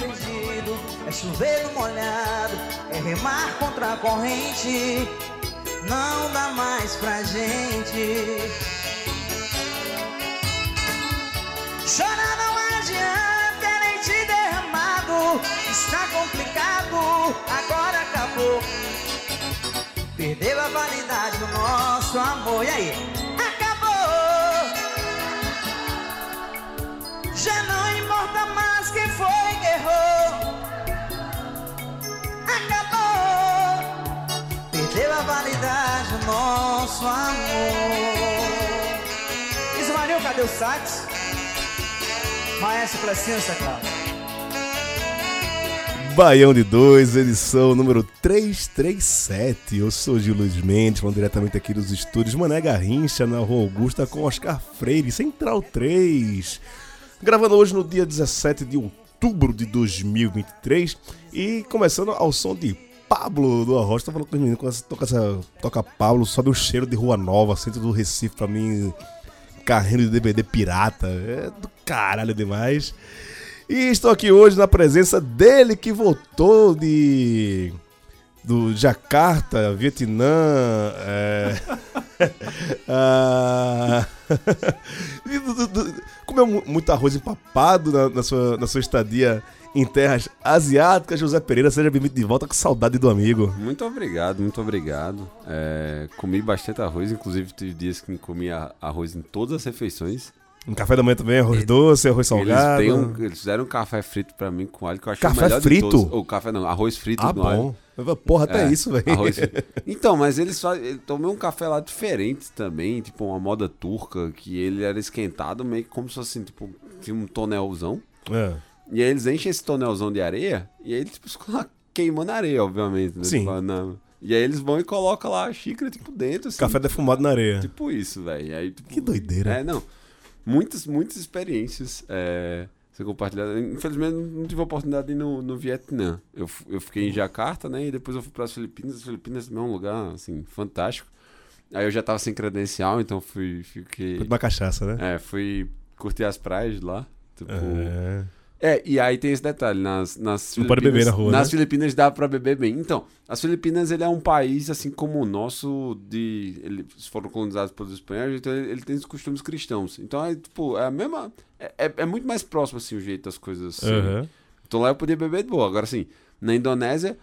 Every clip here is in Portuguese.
Perdido, é chover no molhado, é remar contra a corrente, não dá mais pra gente. Chorar não adianta, nem te derramado, está complicado, agora acabou. Perdeu a validade do nosso amor, e aí? Validade do nosso amor. Ismael, cadê o sax? Maestro Presença, Cláudio. Baião de 2, edição número 337. Eu sou Gil Luiz Mendes, falando diretamente aqui dos estúdios Mané Garrincha, na Rua Augusta, com Oscar Freire, Central 3. Gravando hoje no dia 17 de outubro de 2023 e começando ao som de Pablo do Arroz. Tô falando com os meninos, quando toca, essa, toca Pablo, sobe um cheiro de Rua Nova, centro do Recife, pra mim, carrinho de DVD pirata. É do caralho demais. E estou aqui hoje na presença dele que voltou de. do Jacarta, Vietnã. É, ah, comeu mu- muito arroz empapado na, na sua, na sua estadia em terras asiáticas. José Pereira, seja bem-vindo de volta com saudade do amigo. Muito obrigado, muito obrigado. É, comi bastante arroz, inclusive tive dias que comia arroz em todas as refeições. Um café da manhã também, arroz doce, arroz salgado. Eles, um- eles fizeram um café frito pra mim com alho que eu achei Café o melhor frito? de todos. Ou café não, arroz frito Ah, no alho. bom. Porra, até É, isso, velho. Então, mas eles fazem. ele- Tomei um café lá diferente também, tipo uma moda turca, que ele era esquentado meio que como se fosse assim, tipo, tinha um tonelzão. É. E aí eles enchem esse tonelzão de areia e aí eles tipo, queimando areia, obviamente. Né? Sim. Tipo, na- E aí eles vão e colocam lá a xícara, tipo, dentro, assim. Café defumado na areia. Tipo isso, velho. Tipo, Que doideira. É, não. Muitas, muitas experiências é, ser compartilhadas. Infelizmente, não tive a oportunidade de ir no, no Vietnã. Eu, eu fiquei em Jacarta, né? E depois eu fui para as Filipinas. As Filipinas também é um lugar, assim, fantástico. Aí eu já tava sem credencial, então fui... Fiquei... Foi uma cachaça, né? É, fui curtir as praias lá. Tipo... É. É, e aí tem esse detalhe, nas, nas Não pode beber na rua, Nas né? Filipinas dá pra beber bem. Então, as Filipinas ele é um país, assim como o nosso, de... Eles foram colonizados pelos espanhóis, então ele, ele tem os costumes cristãos. Então, é tipo, é a mesma... É, é, é muito mais próximo, assim, o jeito das coisas. assim. Aham. Então lá eu podia beber de boa. Agora, assim, na Indonésia,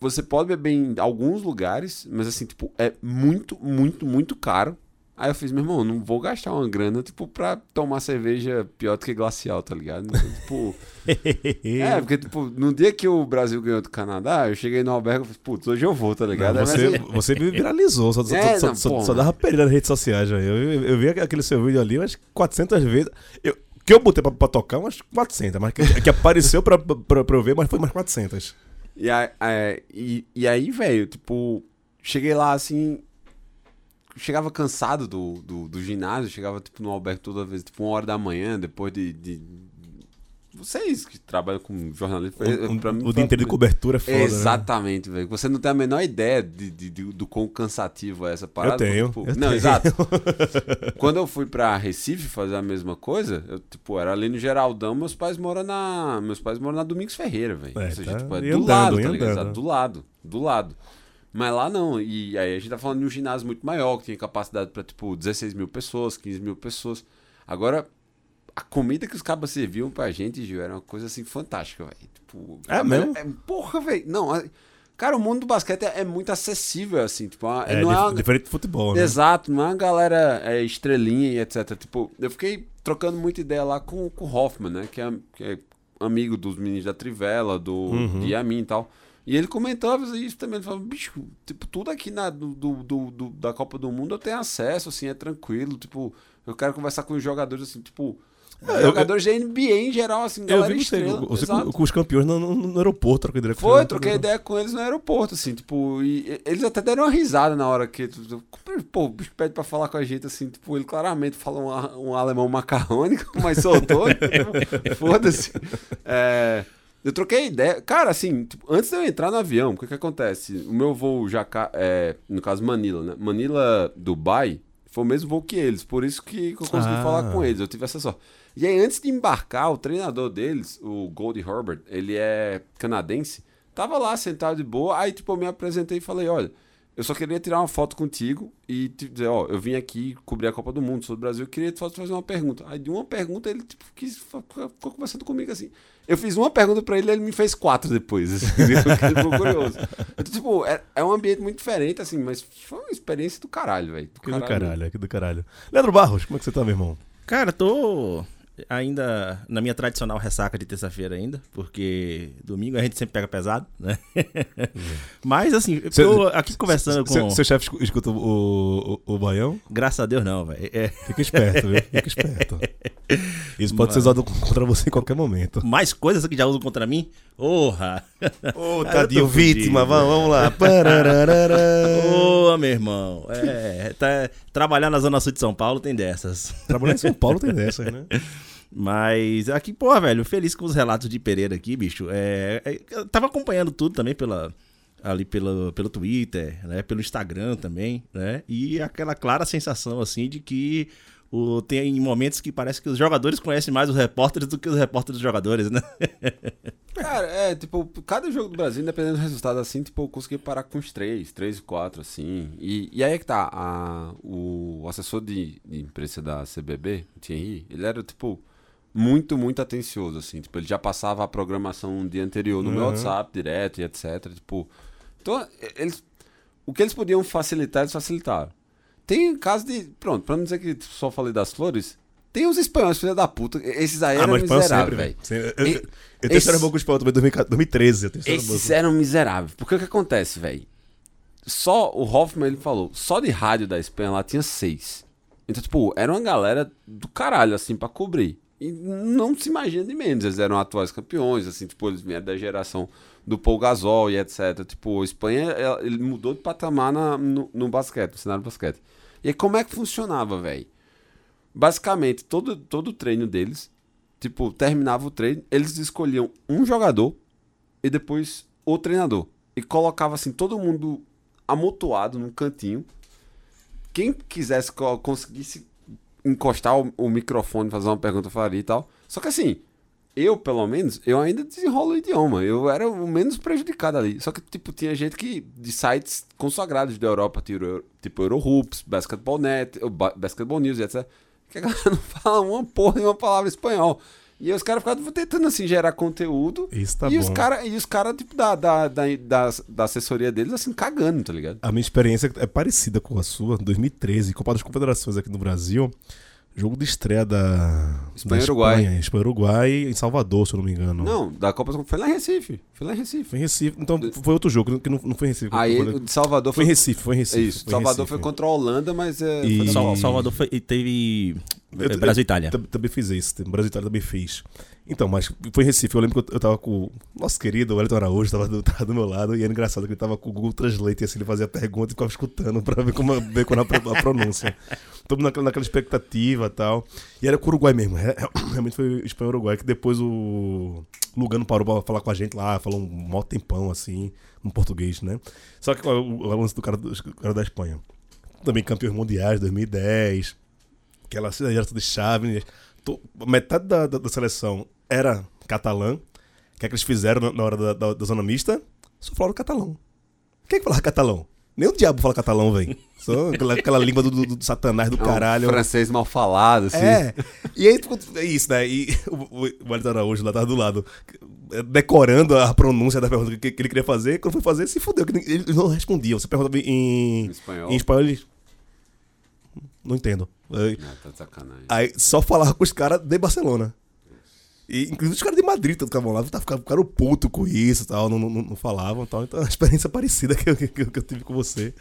você pode beber em alguns lugares, mas assim, tipo, é muito, muito, muito caro. Aí eu fiz, meu irmão, não vou gastar uma grana, tipo, pra tomar cerveja pior do que glacial, tá ligado? Então, tipo, é, porque, tipo, no dia que o Brasil ganhou do Canadá, eu cheguei no albergue e falei, putz, hoje eu vou, tá ligado? Não, você, mas, você viralizou, só, É, só, não, só, só dava perda nas redes sociais, velho. Eu, eu, eu vi aquele seu vídeo ali umas 400 vezes. Eu, que eu botei pra, pra tocar umas 400, mas que, que apareceu pra, pra, pra eu ver, mas foi umas 400. E aí, é, e, e aí, velho, tipo, cheguei lá assim. Chegava cansado do, do, do ginásio, chegava tipo no albergue toda vez, tipo, uma hora da manhã, depois de. de- Vocês que trabalham com jornalismo, O, pra mim o dia inteiro de cobertura é foda, né? Exatamente, velho. Você não tem a menor ideia de, de- de- do quão cansativo é essa parada. Eu tenho, porque, eu não, tenho. exato. Quando eu fui pra Recife fazer a mesma coisa, eu, tipo, era ali no Geraldão, meus pais moram na. Meus pais moram na Domingos Ferreira, velho. É, Ou seja, tá. tipo, é do andando, lado, tá ligado? Exato, Do lado, do lado. Mas lá não. E aí a gente tá falando de um ginásio muito maior, que tinha capacidade pra, tipo, 16 mil pessoas, 15 mil pessoas. Agora, a comida que os cabas serviam pra gente, Gil, era uma coisa assim fantástica, velho. Tipo, É mesmo? melhor- porra, velho. Não, cara, o mundo do basquete é, é muito acessível, assim. Tipo, É, não é uma- diferente do futebol, né? Exato, não é uma galera é, estrelinha e etc. Tipo, eu fiquei trocando muita ideia lá com, com o Hoffman, né? Que é, que é amigo dos meninos da Trivela, do Uhum. Yamin e tal. E ele comentava isso também. Ele falava, bicho, tipo, tudo aqui na, do, do, do- da Copa do Mundo eu tenho acesso, assim, é tranquilo. Tipo, eu quero conversar com os jogadores, assim, tipo. Jogadores da NBA em geral, assim, Eu vi estrela. você com, com os campeões no, no- no aeroporto, troquei ideia com Foi, você. troquei ideia com eles no aeroporto, assim, tipo, e eles até deram uma risada na hora que, pô, o bicho pede pra falar com a gente, assim, tipo, ele claramente fala um, um alemão macarrônico, mas soltou, tipo, foda-se. É, eu troquei ideia, cara, assim, tipo, antes de eu entrar no avião, o que que acontece? O meu voo já, é, no caso Manila, né, Manila, Dubai, foi o mesmo voo que eles, por isso que eu consegui Ah. falar com eles, eu tive essa sorte. E aí, antes de embarcar, o treinador deles, o Goldie Herbert, ele é canadense, tava lá sentado de boa, aí tipo, eu me apresentei e falei, olha, eu só queria tirar uma foto contigo e te dizer, ó, eu vim aqui cobrir a Copa do Mundo, sou do Brasil, eu queria só te fazer uma pergunta. Aí de uma pergunta ele tipo, quis, ficou conversando comigo assim. Eu fiz uma pergunta pra ele ele me fez quatro depois, assim, ele ficou curioso. Então, tipo, é, é um ambiente muito diferente, assim, mas foi uma experiência do caralho, velho. Que do caralho, que do caralho. Leandro Barros, como é que você tá, meu irmão? Cara, tô ainda na minha tradicional ressaca de terça-feira ainda, porque domingo a gente sempre pega pesado, né? Mas assim, eu Cê- tô aqui conversando com... Seu, seu chefe escu- escuta o, o, o Baião? Graças a Deus não, velho. É, Fica esperto, viu? Fica esperto. Isso pode ser usado contra você em qualquer momento. mais coisas que já usam contra mim? Porra! Ô, Ah, tadinho, eu vítima, vamos, vamos lá. Ô, meu irmão. É, tá- trabalhar na Zona Sul de São Paulo tem dessas. Trabalhar em São Paulo tem dessas, né? Mas aqui, porra, velho, feliz com os relatos de Pereira aqui, bicho. É, é, eu tava acompanhando tudo também pela, ali pelo, pelo Twitter, né? Pelo Instagram também, né? E aquela clara sensação, assim, de que o, tem momentos que parece que os jogadores conhecem mais os repórteres do que os repórteres dos jogadores, né? Cara, é, tipo, cada jogo do Brasil, independente do resultado, assim, tipo, eu consegui parar com uns três, três e quatro, assim. E, e aí é que tá, a, o assessor de, de imprensa da CBB, o Thierry, ele era, tipo, muito, muito atencioso, assim. Tipo, ele já passava a programação um dia anterior no meu Uhum. WhatsApp direto e etc. Tipo, então, eles, o que eles podiam facilitar, eles facilitaram. Tem caso de, pronto, pra não dizer que só falei das flores, tem os espanhóis, filha da puta, esses aí eram espanhol miseráveis, velho. Ah, Eu, eu, eu tenho história boa com o espanhol também, 2014, 2013. Eu tenho Esses eram miseráveis. Porque o que acontece, velho? Só o Hoffman, ele falou, só de rádio da Espanha lá tinha seis. Então, tipo, era uma galera do caralho, assim, pra cobrir. E não se imagina de menos. Eles eram atuais campeões, assim, tipo, eles vieram da geração do Paul Gasol e etc. Tipo, a Espanha, ela- ele mudou de patamar na- no, no basquete, no cenário basquete. E aí, como é que funcionava, velho? Basicamente, todo, todo o treino deles, tipo, terminava o treino, eles escolhiam um jogador e depois o treinador. E colocava assim, todo mundo amontoado num cantinho. Quem quisesse co- conseguisse encostar o, o microfone, fazer uma pergunta, faria e tal. Só que assim, eu, pelo menos, eu ainda desenrolo o idioma. Eu era o menos prejudicado ali. Só que, tipo, tinha gente que, de sites consagrados da Europa, tipo, tipo Eurohoops, Basketball Net, Basketball News etc. Que a galera não fala uma porra de uma palavra espanhol. E os caras ficavam tentando, assim, gerar conteúdo. Isso tá e, bom. os cara, e os caras, tipo, da, da, da, da, assessoria deles, assim, cagando, tá ligado? A minha experiência é parecida com a sua, 2013, Copa das Confederações aqui no Brasil. Jogo de estreia da Espanha da e Uruguai. Espanha, Espanha e Uruguai em Salvador, se eu não me engano. Não, da Copa foi lá em Recife. Foi lá em Recife. Foi em Recife. Então foi outro jogo, que não, não foi em Recife. Aí foi, o de Salvador foi foi. em Recife, foi em Recife. Isso, foi Salvador Recife. foi contra a Holanda, mas é. E- foi. Salvador foi, e teve Eu- é, Brasil e Itália. Tam- Também fiz isso. Brasil e Itália também fez. Então, mas foi em Recife. Eu lembro que eu, eu tava com o nosso querido Wellington Araújo, tava do, tava do meu lado, e era engraçado que ele tava com o Google Translate, assim, ele fazia pergunta e ficava escutando pra ver como ver quando a, a pronúncia. Todo naquela, naquela expectativa e tal. E era com o Uruguai mesmo. Re- Realmente foi Espanha e Uruguai, que depois o Lugano parou pra falar com a gente lá, falou um mó tempão, assim, em português, né? Só que o, o lance do cara, do cara da Espanha. Também campeões mundiais, 2010 aquela geração de chave. to- Metade da, da, da seleção era catalã. O que é que eles fizeram na, hora da, da, da zona mista? Só falaram catalão. Quem é que falava catalão? Nem o diabo fala catalão, velho. Só aquela, aquela língua do, do, do satanás do É um caralho. francês mal falado, assim. É. E aí, tipo, é isso, né? E o, o, Araújo lá tava do lado, decorando a pronúncia da pergunta que, que ele queria fazer. Quando foi fazer, se fudeu. que Ele ele não respondia. Você perguntava em, Em espanhol. em espanhol. Não entendo. Aí, Ah, tá de sacanagem. Aí só falava com os caras de Barcelona. E, inclusive os caras de Madrid todos ficavam lá, tá- ficaram, ficaram puto com isso tal, não, não, não falavam tal. Então é uma experiência parecida que eu, que, eu- tive com você.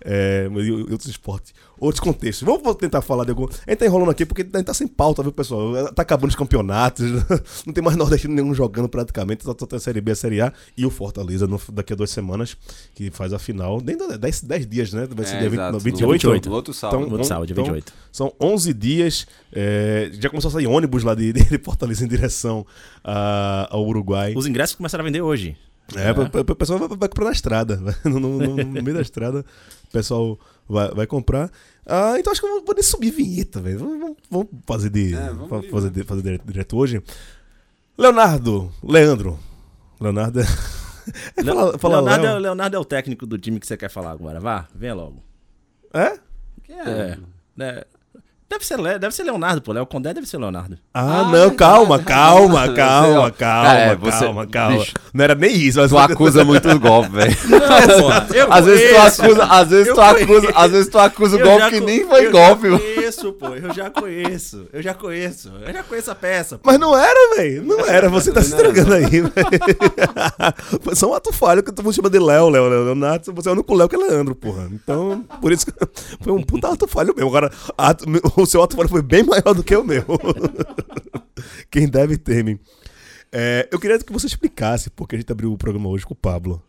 É, e outros esportes, outros contextos. Vamos tentar falar de algum. A gente tá enrolando aqui porque a gente tá sem pauta, viu, pessoal? Tá acabando os campeonatos, não tem mais nordestino nenhum jogando praticamente, só tem a Série B, a Série A e o Fortaleza no- daqui a duas semanas, que faz a final. Dentro de 10, 10 dias, né? Vai ser É, dia 20, exato, não, no- 28. No outro sábado. Então, Outro sábado, dia então, 28. São 11 dias. é, já começou a sair ônibus lá de, de Fortaleza em direção a- ao Uruguai. Os ingressos começaram a vender hoje. É, pra- o pessoal vai, vai comprar na estrada. No, no- no- meio da estrada, o pessoal vai, vai comprar. Ah, então acho que eu vou poder subir vinheta, velho. Vamos, vamos- vamos fazer de. É, vamos fazer, de- fazer direto, direto hoje. Leonardo, Leandro. Leonardo. é- É, fala, fala Leonardo, é. Leonardo é o técnico do time que você quer falar agora. Vá, venha logo. É? É. né? Deve ser, Le- deve ser Leonardo, pô. Léo Condé deve ser Leonardo. Ah, Ah, não, calma, calma, calma, ó, calma, é, você- calma, calma. bicho. Não era nem isso. Mas Tu acusa muito o golpe, velho. eu Às vezes tu acusa, às vezes Eu tu acusa, às vezes tu acusa o golpe que nem foi golpe, mano. Conheço, pô. Eu já conheço. Eu já conheço. Eu já conheço a peça. pô. Mas não era, velho. Não era. Você tá se entregando aí, velho. Foi só um ato falho que todo mundo chama de Léo, Léo, Léo, Leonardo. Você é o único Léo que é Leandro, porra. Então, por isso que foi um puta ato falho mesmo. Agora, ato- o seu ato falho foi bem maior do que o meu. Quem deve teme. É, eu queria que você explicasse porque a gente abriu o programa hoje com o Pablo.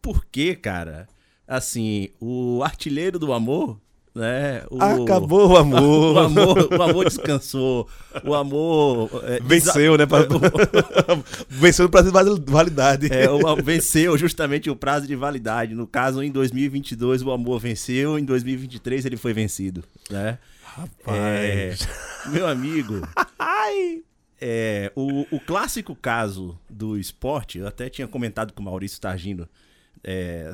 Por quê, cara? Assim, o artilheiro do amor, né? O... Acabou o amor. O amor, o amor descansou. O amor. é, Venceu, né? pra- Venceu no prazo de vali- validade. É, o venceu justamente o prazo de validade. No caso, em 2022 o amor venceu, em 2023 ele foi vencido, né? É, meu amigo, é, o, o clássico caso do esporte, eu até tinha comentado com o Maurício Targino. é,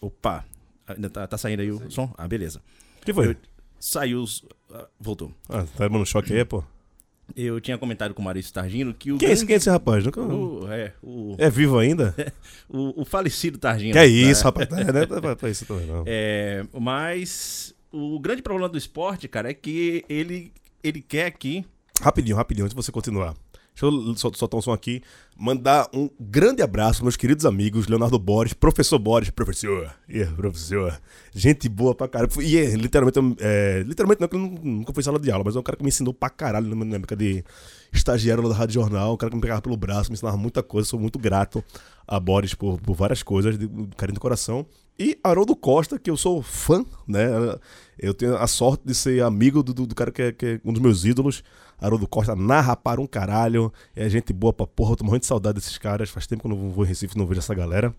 opa, ainda tá, tá saindo aí o som? Ah, beleza. que foi? Eu- saiu. os- ah, voltou. Ah, tá dando choque aí, pô. Eu tinha comentado com o Maurício Targino que o. Quem é esse, grande- quem é esse rapaz? Nunca... o, é, o, É vivo ainda? o, o falecido Targino. Que é né? isso, rapaz. É, não é pra, pra isso também, não. É, mas o grande problema do esporte, cara, é que ele, ele quer aqui. Rapidinho, rapidinho, antes de você continuar. Deixa eu sol- soltar um som aqui. Mandar um grande abraço, meus queridos amigos, Leonardo Borges, professor Borges, professor. Yeah, professor. Gente boa pra caralho. E é, literalmente, é, literalmente não, que eu nu- nunca fui sala de aula, mas é um cara que me ensinou pra caralho na época de estagiário lá da Rádio Jornal, um cara que me pegava pelo braço, me ensinava muita coisa. Sou muito grato a Borges por, por várias coisas, de de carinho do coração. E Haroldo Costa, que eu sou fã, né? Eu tenho a sorte de ser amigo do, do- do cara que é, que é um dos meus ídolos. Haroldo Costa narra para um caralho. É gente boa pra porra. Eu tô morrendo de saudade desses caras. Faz tempo que eu não vou em Recife não vejo essa galera.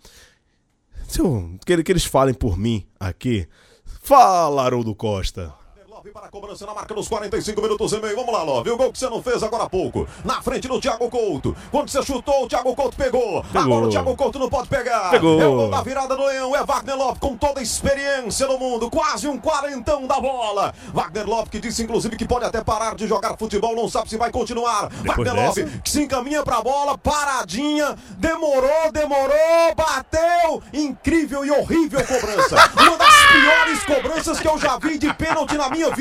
Se eu- que, que eles falem por mim aqui. Fala, Haroldo Costa. Love para a cobrança na marca dos 45 minutos e meio. Vamos lá, Love. O gol que você não fez agora há pouco. Na frente do Thiago Couto. Quando você chutou, o Thiago Couto pegou. Agora o Thiago Couto não pode pegar. Pegou. É o gol da virada do Leão. É Wagner Love com toda a experiência do mundo. Quase um quarentão da bola. Wagner Love que disse, inclusive, que pode até parar de jogar futebol. Não sabe se vai continuar. Wagner dessa? Love que se encaminha pra bola. Paradinha. Demorou, demorou. Bateu. Incrível e horrível cobrança. Uma das piores cobranças que eu já vi de pênalti na minha vida.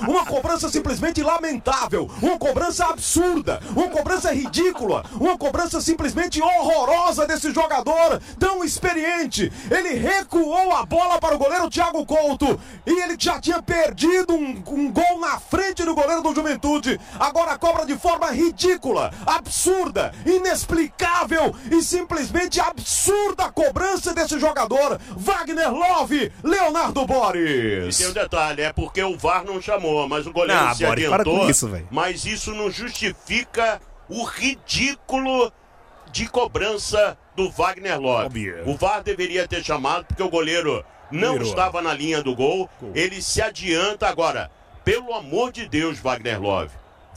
Uma cobrança simplesmente lamentável. Uma cobrança absurda. Uma cobrança ridícula. Uma cobrança simplesmente horrorosa desse jogador tão experiente. Ele recuou a bola para o goleiro Thiago Couto. E ele já tinha perdido um, um gol na frente do goleiro do Juventude. Agora cobra de forma ridícula, absurda, inexplicável e simplesmente absurda a cobrança desse jogador. Wagner Love, Leonardo Boris. Tem um detalhe, é porque o VAR não chamou, mas o goleiro Ah, se para adiantou. com isso, mas isso não justifica o ridículo de cobrança do Wagner Love. Óbvio. O VAR deveria ter chamado porque o goleiro não Virou. estava na linha do gol. Ele se adianta agora. Pelo amor de Deus, Wagner Love.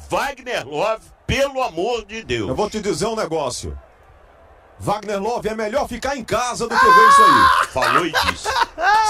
Wagner Love, pelo amor de Deus. Eu vou te dizer um negócio. Wagner Love é melhor ficar em casa do que ver isso aí. Falou e disse.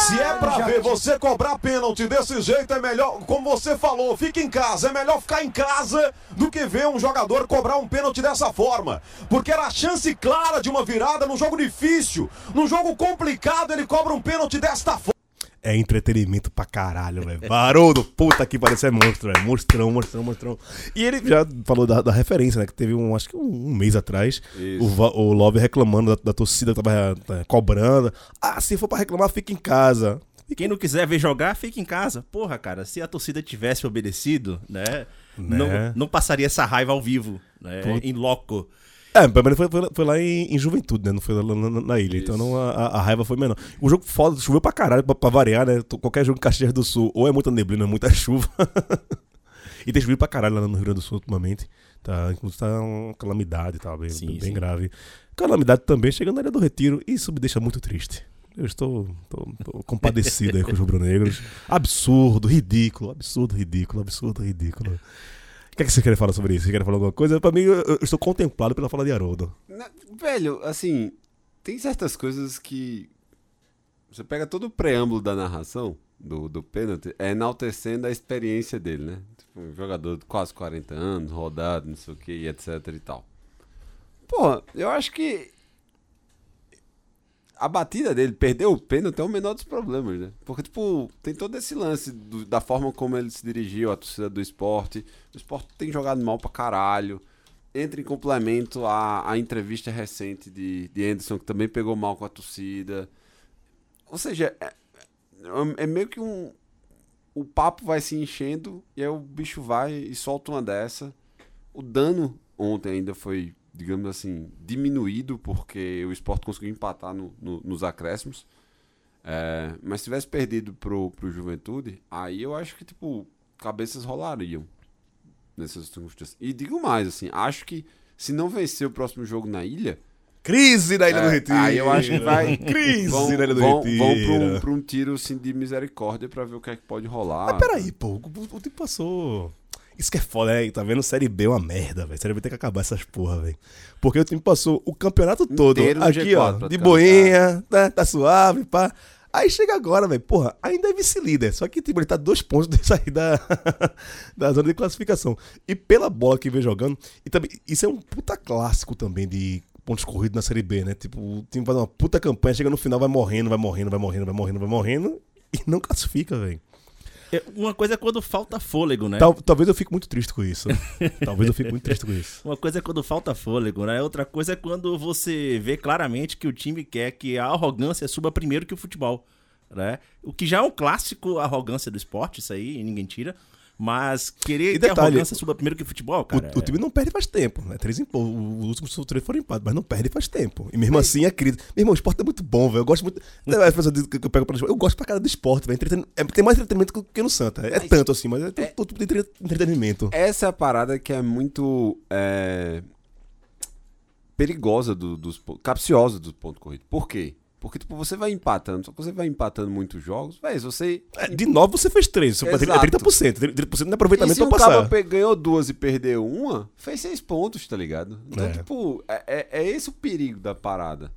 Se é pra ver você cobrar pênalti desse jeito, é melhor, como você falou, fica em casa. É melhor ficar em casa do que ver um jogador cobrar um pênalti dessa forma. Porque era a chance clara de uma virada num jogo difícil, num jogo complicado, ele cobra um pênalti desta forma. É entretenimento pra caralho, velho. Haroldo, puta que parece é monstro, velho. Monstrão, monstrão, monstrão. E ele já falou da, da referência, né? Que teve um, acho que um, um mês atrás, Isso. o, o Love reclamando da, da torcida que tava eh, cobrando. Ah, se for pra reclamar, fica em casa. Quem não quiser ver jogar, fica em casa. Porra, cara, se a torcida tivesse obedecido, né? Não, Né? não passaria essa raiva ao vivo, né? Em loco. É, menos foi, foi, foi lá em, em Juventude, né? Não foi lá na, na- na ilha. Então não, a, a- raiva foi menor. O jogo foda, choveu pra caralho, pra, pra variar, né? Qualquer jogo em Caxias do Sul, ou é muita neblina, é muita chuva. e tem chovido pra caralho lá no Rio Grande do Sul ultimamente. Tá, inclusive tá uma calamidade, tá? Bem, Sim, bem sim. grave. Calamidade também chegando na Ilha do Retiro. Isso me deixa muito triste. Eu estou, tô compadecido aí com os rubro-negros. Absurdo, ridículo, absurdo, ridículo, absurdo, ridículo. Que é que você quer falar sobre isso? Você quer falar alguma coisa? Pra mim, eu, eu estou contemplado pela fala de Haroldo. Na- velho, assim, tem certas coisas que. Você pega todo o preâmbulo da narração do, do pênalti, é enaltecendo a experiência dele, né? Tipo, um jogador de quase 40 anos, rodado, não sei o que, etc e tal. Porra, eu acho que. A batida dele, perder o pênalti é o menor dos problemas, né? Porque, tipo, tem todo esse lance do- da forma como ele se dirigiu, a torcida do esporte. O esporte tem jogado mal pra caralho entra em complemento à, à entrevista recente de, de Anderson, que também pegou mal com a torcida. Ou seja, é, é- é meio que um. O papo vai se enchendo e aí o bicho vai e solta uma dessa. O dano ontem ainda foi, digamos assim, diminuído, porque o esporte conseguiu empatar no- no- nos acréscimos. É, mas se tivesse perdido pro, pro Juventude, aí eu acho que, tipo, cabeças rolariam nessas circunstâncias. E digo mais, assim, acho que se não vencer o próximo jogo na ilha, Crise na Ilha do é, Retiro. aí eu acho que vai. Crise vão, na Ilha do vão, Retiro. vão pra, um, pra um tiro assim, de misericórdia pra ver o que é que pode rolar. Mas peraí, pô. O, o tempo passou. Isso que é foda, né? Tá vendo? Série B é uma merda, velho. Série B tem que acabar essas porra, velho. Porque o time passou o campeonato todo Inteiro aqui, G4, ó. De boinha, né? Tá suave, pá. Aí chega agora, velho. Porra, ainda é vice-líder. Só que tipo, ele tá dois pontos de sair da, da zona de classificação. E pela bola que vem jogando. E também, isso é um puta clássico também de pontos corridos na Série B, né? Tipo, o time faz uma puta campanha, chega no final, vai morrendo, vai morrendo, vai morrendo, vai morrendo, vai morrendo. E não classifica, velho. É, Uma coisa é quando falta fôlego, né? Tal- talvez eu fique muito triste com isso. talvez eu fique muito triste com isso. Uma coisa é quando falta fôlego, né? Outra coisa é quando você vê claramente que o time quer que a arrogância suba primeiro que o futebol, né? O que já é um clássico, arrogância do esporte, isso aí ninguém tira. Mas querer E que a detalhe, arrogância suba primeiro que o futebol, cara. o, o time não perde faz tempo, né? Três empo- Os últimos três foram empates, mas não perde faz tempo. E mesmo assim é crise. Meu irmão, o esporte é muito bom, velho. Eu gosto muito. As pessoas dizem que eu pego pra Eu gosto pra cara do esporte, velho. Entreten- é- Tem mais entretenimento que- que no Santa. É tanto assim, mas é todo todo tipo de entre- entretenimento. Essa é a parada que é muito é, perigosa do, dos capciosa do ponto corrido. Por quê? Porque tipo, você vai empatando, só que você vai empatando muitos jogos, velho, você É, De nove você fez três. Exato. 30%. 30% de E aproveitamento se pra o cara passar. pe- ganhou duas e perdeu uma, fez seis pontos, tá ligado? Então, É. tipo, é, é- é esse o perigo da parada.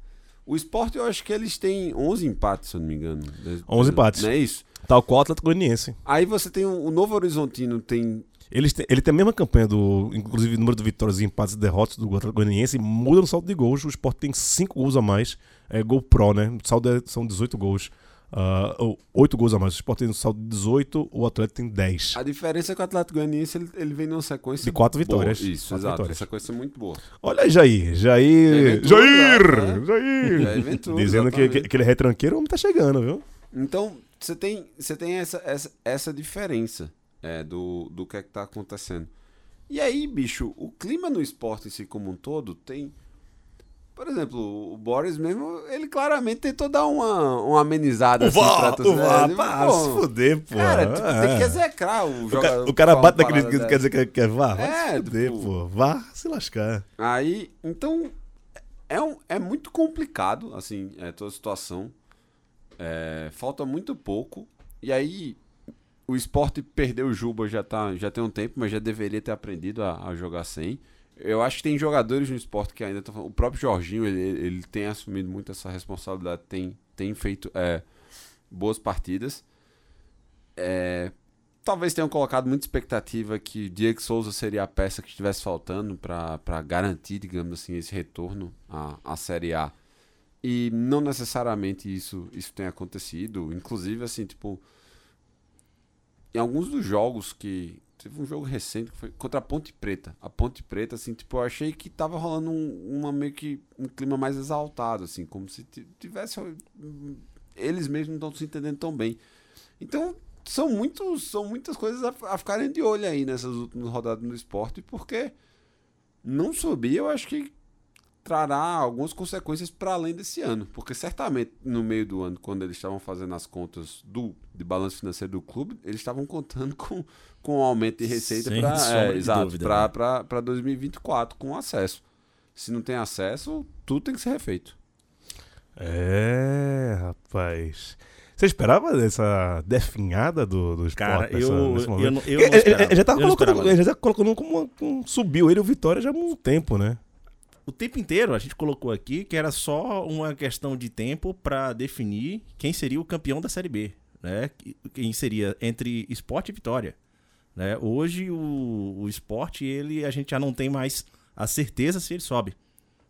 O esporte, eu acho que eles têm 11 empates, se eu não me engano. 11 empates. Não é isso? Tal qual o Atlético Goianiense. Aí você tem o, o Novo Horizontino, tem. Têm- ele tem a mesma campanha do. Inclusive, número de vitórias e empates e derrotas do Goianiense. Muda no saldo de gols. O Sport tem 5 gols a mais. É gol pro, né? O saldo é- são 18 gols. Ah, ou 8 gols a mais. O Sport tem um saldo de 18, o Atlético tem 10. A diferença é que o Atlético Goianiense ele, ele vem numa sequência. De quatro boa. vitórias. Isso, Quatro exato. vitórias. Uma sequência muito boa. Olha aí, Jair. Jair. Jair Jair! Ventura, né? Jair! Jair Ventura, Dizendo que, que, que ele é retranqueiro, o homem tá chegando, viu? Então, você tem, você tem essa, essa, essa diferença é, do, do que é que tá acontecendo. E aí, bicho, o clima no esporte em si como um todo tem. Por exemplo, o Boris mesmo, ele claramente tentou dar uma, uma amenizada assim o torcida. VAR, Ele, pá, se fuder, pô. Cara, tipo, tem É. que execrar o O jogador. o cara bate naquele que quer dizer que quer vá. Vai É, se fuder, tipo- pô. Vá se lascar. Aí, então, é, um, é muito complicado, assim, é, toda a situação. É, falta muito pouco. E aí, o esporte perdeu o Juba já, tá, já tem um tempo, mas já deveria ter aprendido a, a jogar sem. Eu acho que tem jogadores no esporte que ainda estão. O próprio Jorginho, ele, ele tem assumido muito essa responsabilidade, tem, tem feito é, boas partidas. É, talvez tenham colocado muita expectativa que Diego Souza seria a peça que estivesse faltando para garantir, digamos assim, esse retorno à, à Série A. E não necessariamente isso, isso tem acontecido. Inclusive, assim, tipo. Em alguns dos jogos que. Teve um jogo recente que foi contra a Ponte Preta. A Ponte Preta, assim, tipo, eu achei que tava rolando um, uma meio que um clima mais exaltado, assim, como se ti- tivesse. hum, Eles mesmos não estão se entendendo tão bem. Então, são, muitos, são muitas coisas a, a ficarem de olho aí nessas últimas rodadas no esporte, porque não subir, eu acho que trará algumas consequências para além desse ano, porque certamente no meio do ano, quando eles estavam fazendo as contas do de balanço financeiro do clube, eles estavam contando com, com um aumento de receita para pra- né? pra- pra 2024 com acesso. Se não tem acesso, tudo tem que ser refeito. É, rapaz. Você esperava dessa definhada do, do esporte Cara, nessa- eu- nesse eu momento? não- eu não ele- esperava. ele já tava Eu não colocando, esperava. ele já tá colocando como um, subiu ele e o Vitória já há um tempo, né? O tempo inteiro a gente colocou aqui que era só uma questão de tempo pra definir quem seria o campeão da Série B, né? Que- Quem seria entre Esporte e Vitória, né? Hoje o, o Esporte ele a gente já não tem mais a certeza se ele sobe.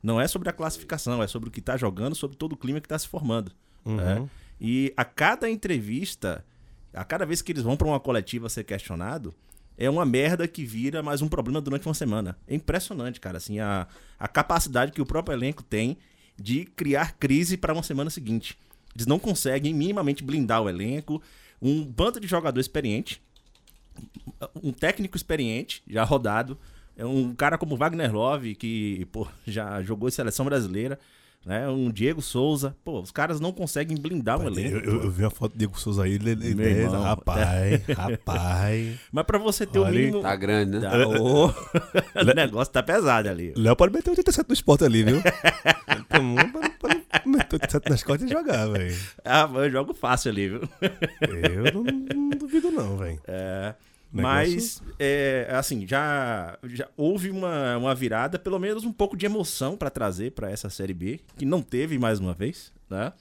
Não é sobre a classificação, é sobre o que tá jogando, sobre todo o clima que tá se formando, né? E a cada entrevista, a cada vez que eles vão pra uma coletiva ser questionado, é uma merda que vira mais um problema durante uma semana. É impressionante, cara, assim, a, a capacidade que o próprio elenco tem de criar crise para uma semana seguinte. Eles não conseguem minimamente blindar o elenco. Um bando de jogador experiente, um técnico experiente, já rodado, é um cara como Wagner Love, que pô, já jogou em seleção brasileira, né? Um Diego Souza. Pô, os caras não conseguem blindar o Eu, elenco. eu- eu vi uma foto do Diego Souza aí, ele, ele, ele- irmão. rapaz, rapaz. Mas pra você ter o Olha, mínimo. Tá grande, né? Tá, o negócio tá pesado ali. Léo pode meter 87 no esporte ali, viu? Meter 87 nas costas e jogar, velho. Ah, eu jogo fácil ali, viu? Eu não, não duvido, não, velho. É, mas, é, assim, já, já houve uma, uma virada, pelo menos um pouco de emoção pra trazer pra essa Série B, que não teve mais uma vez, né?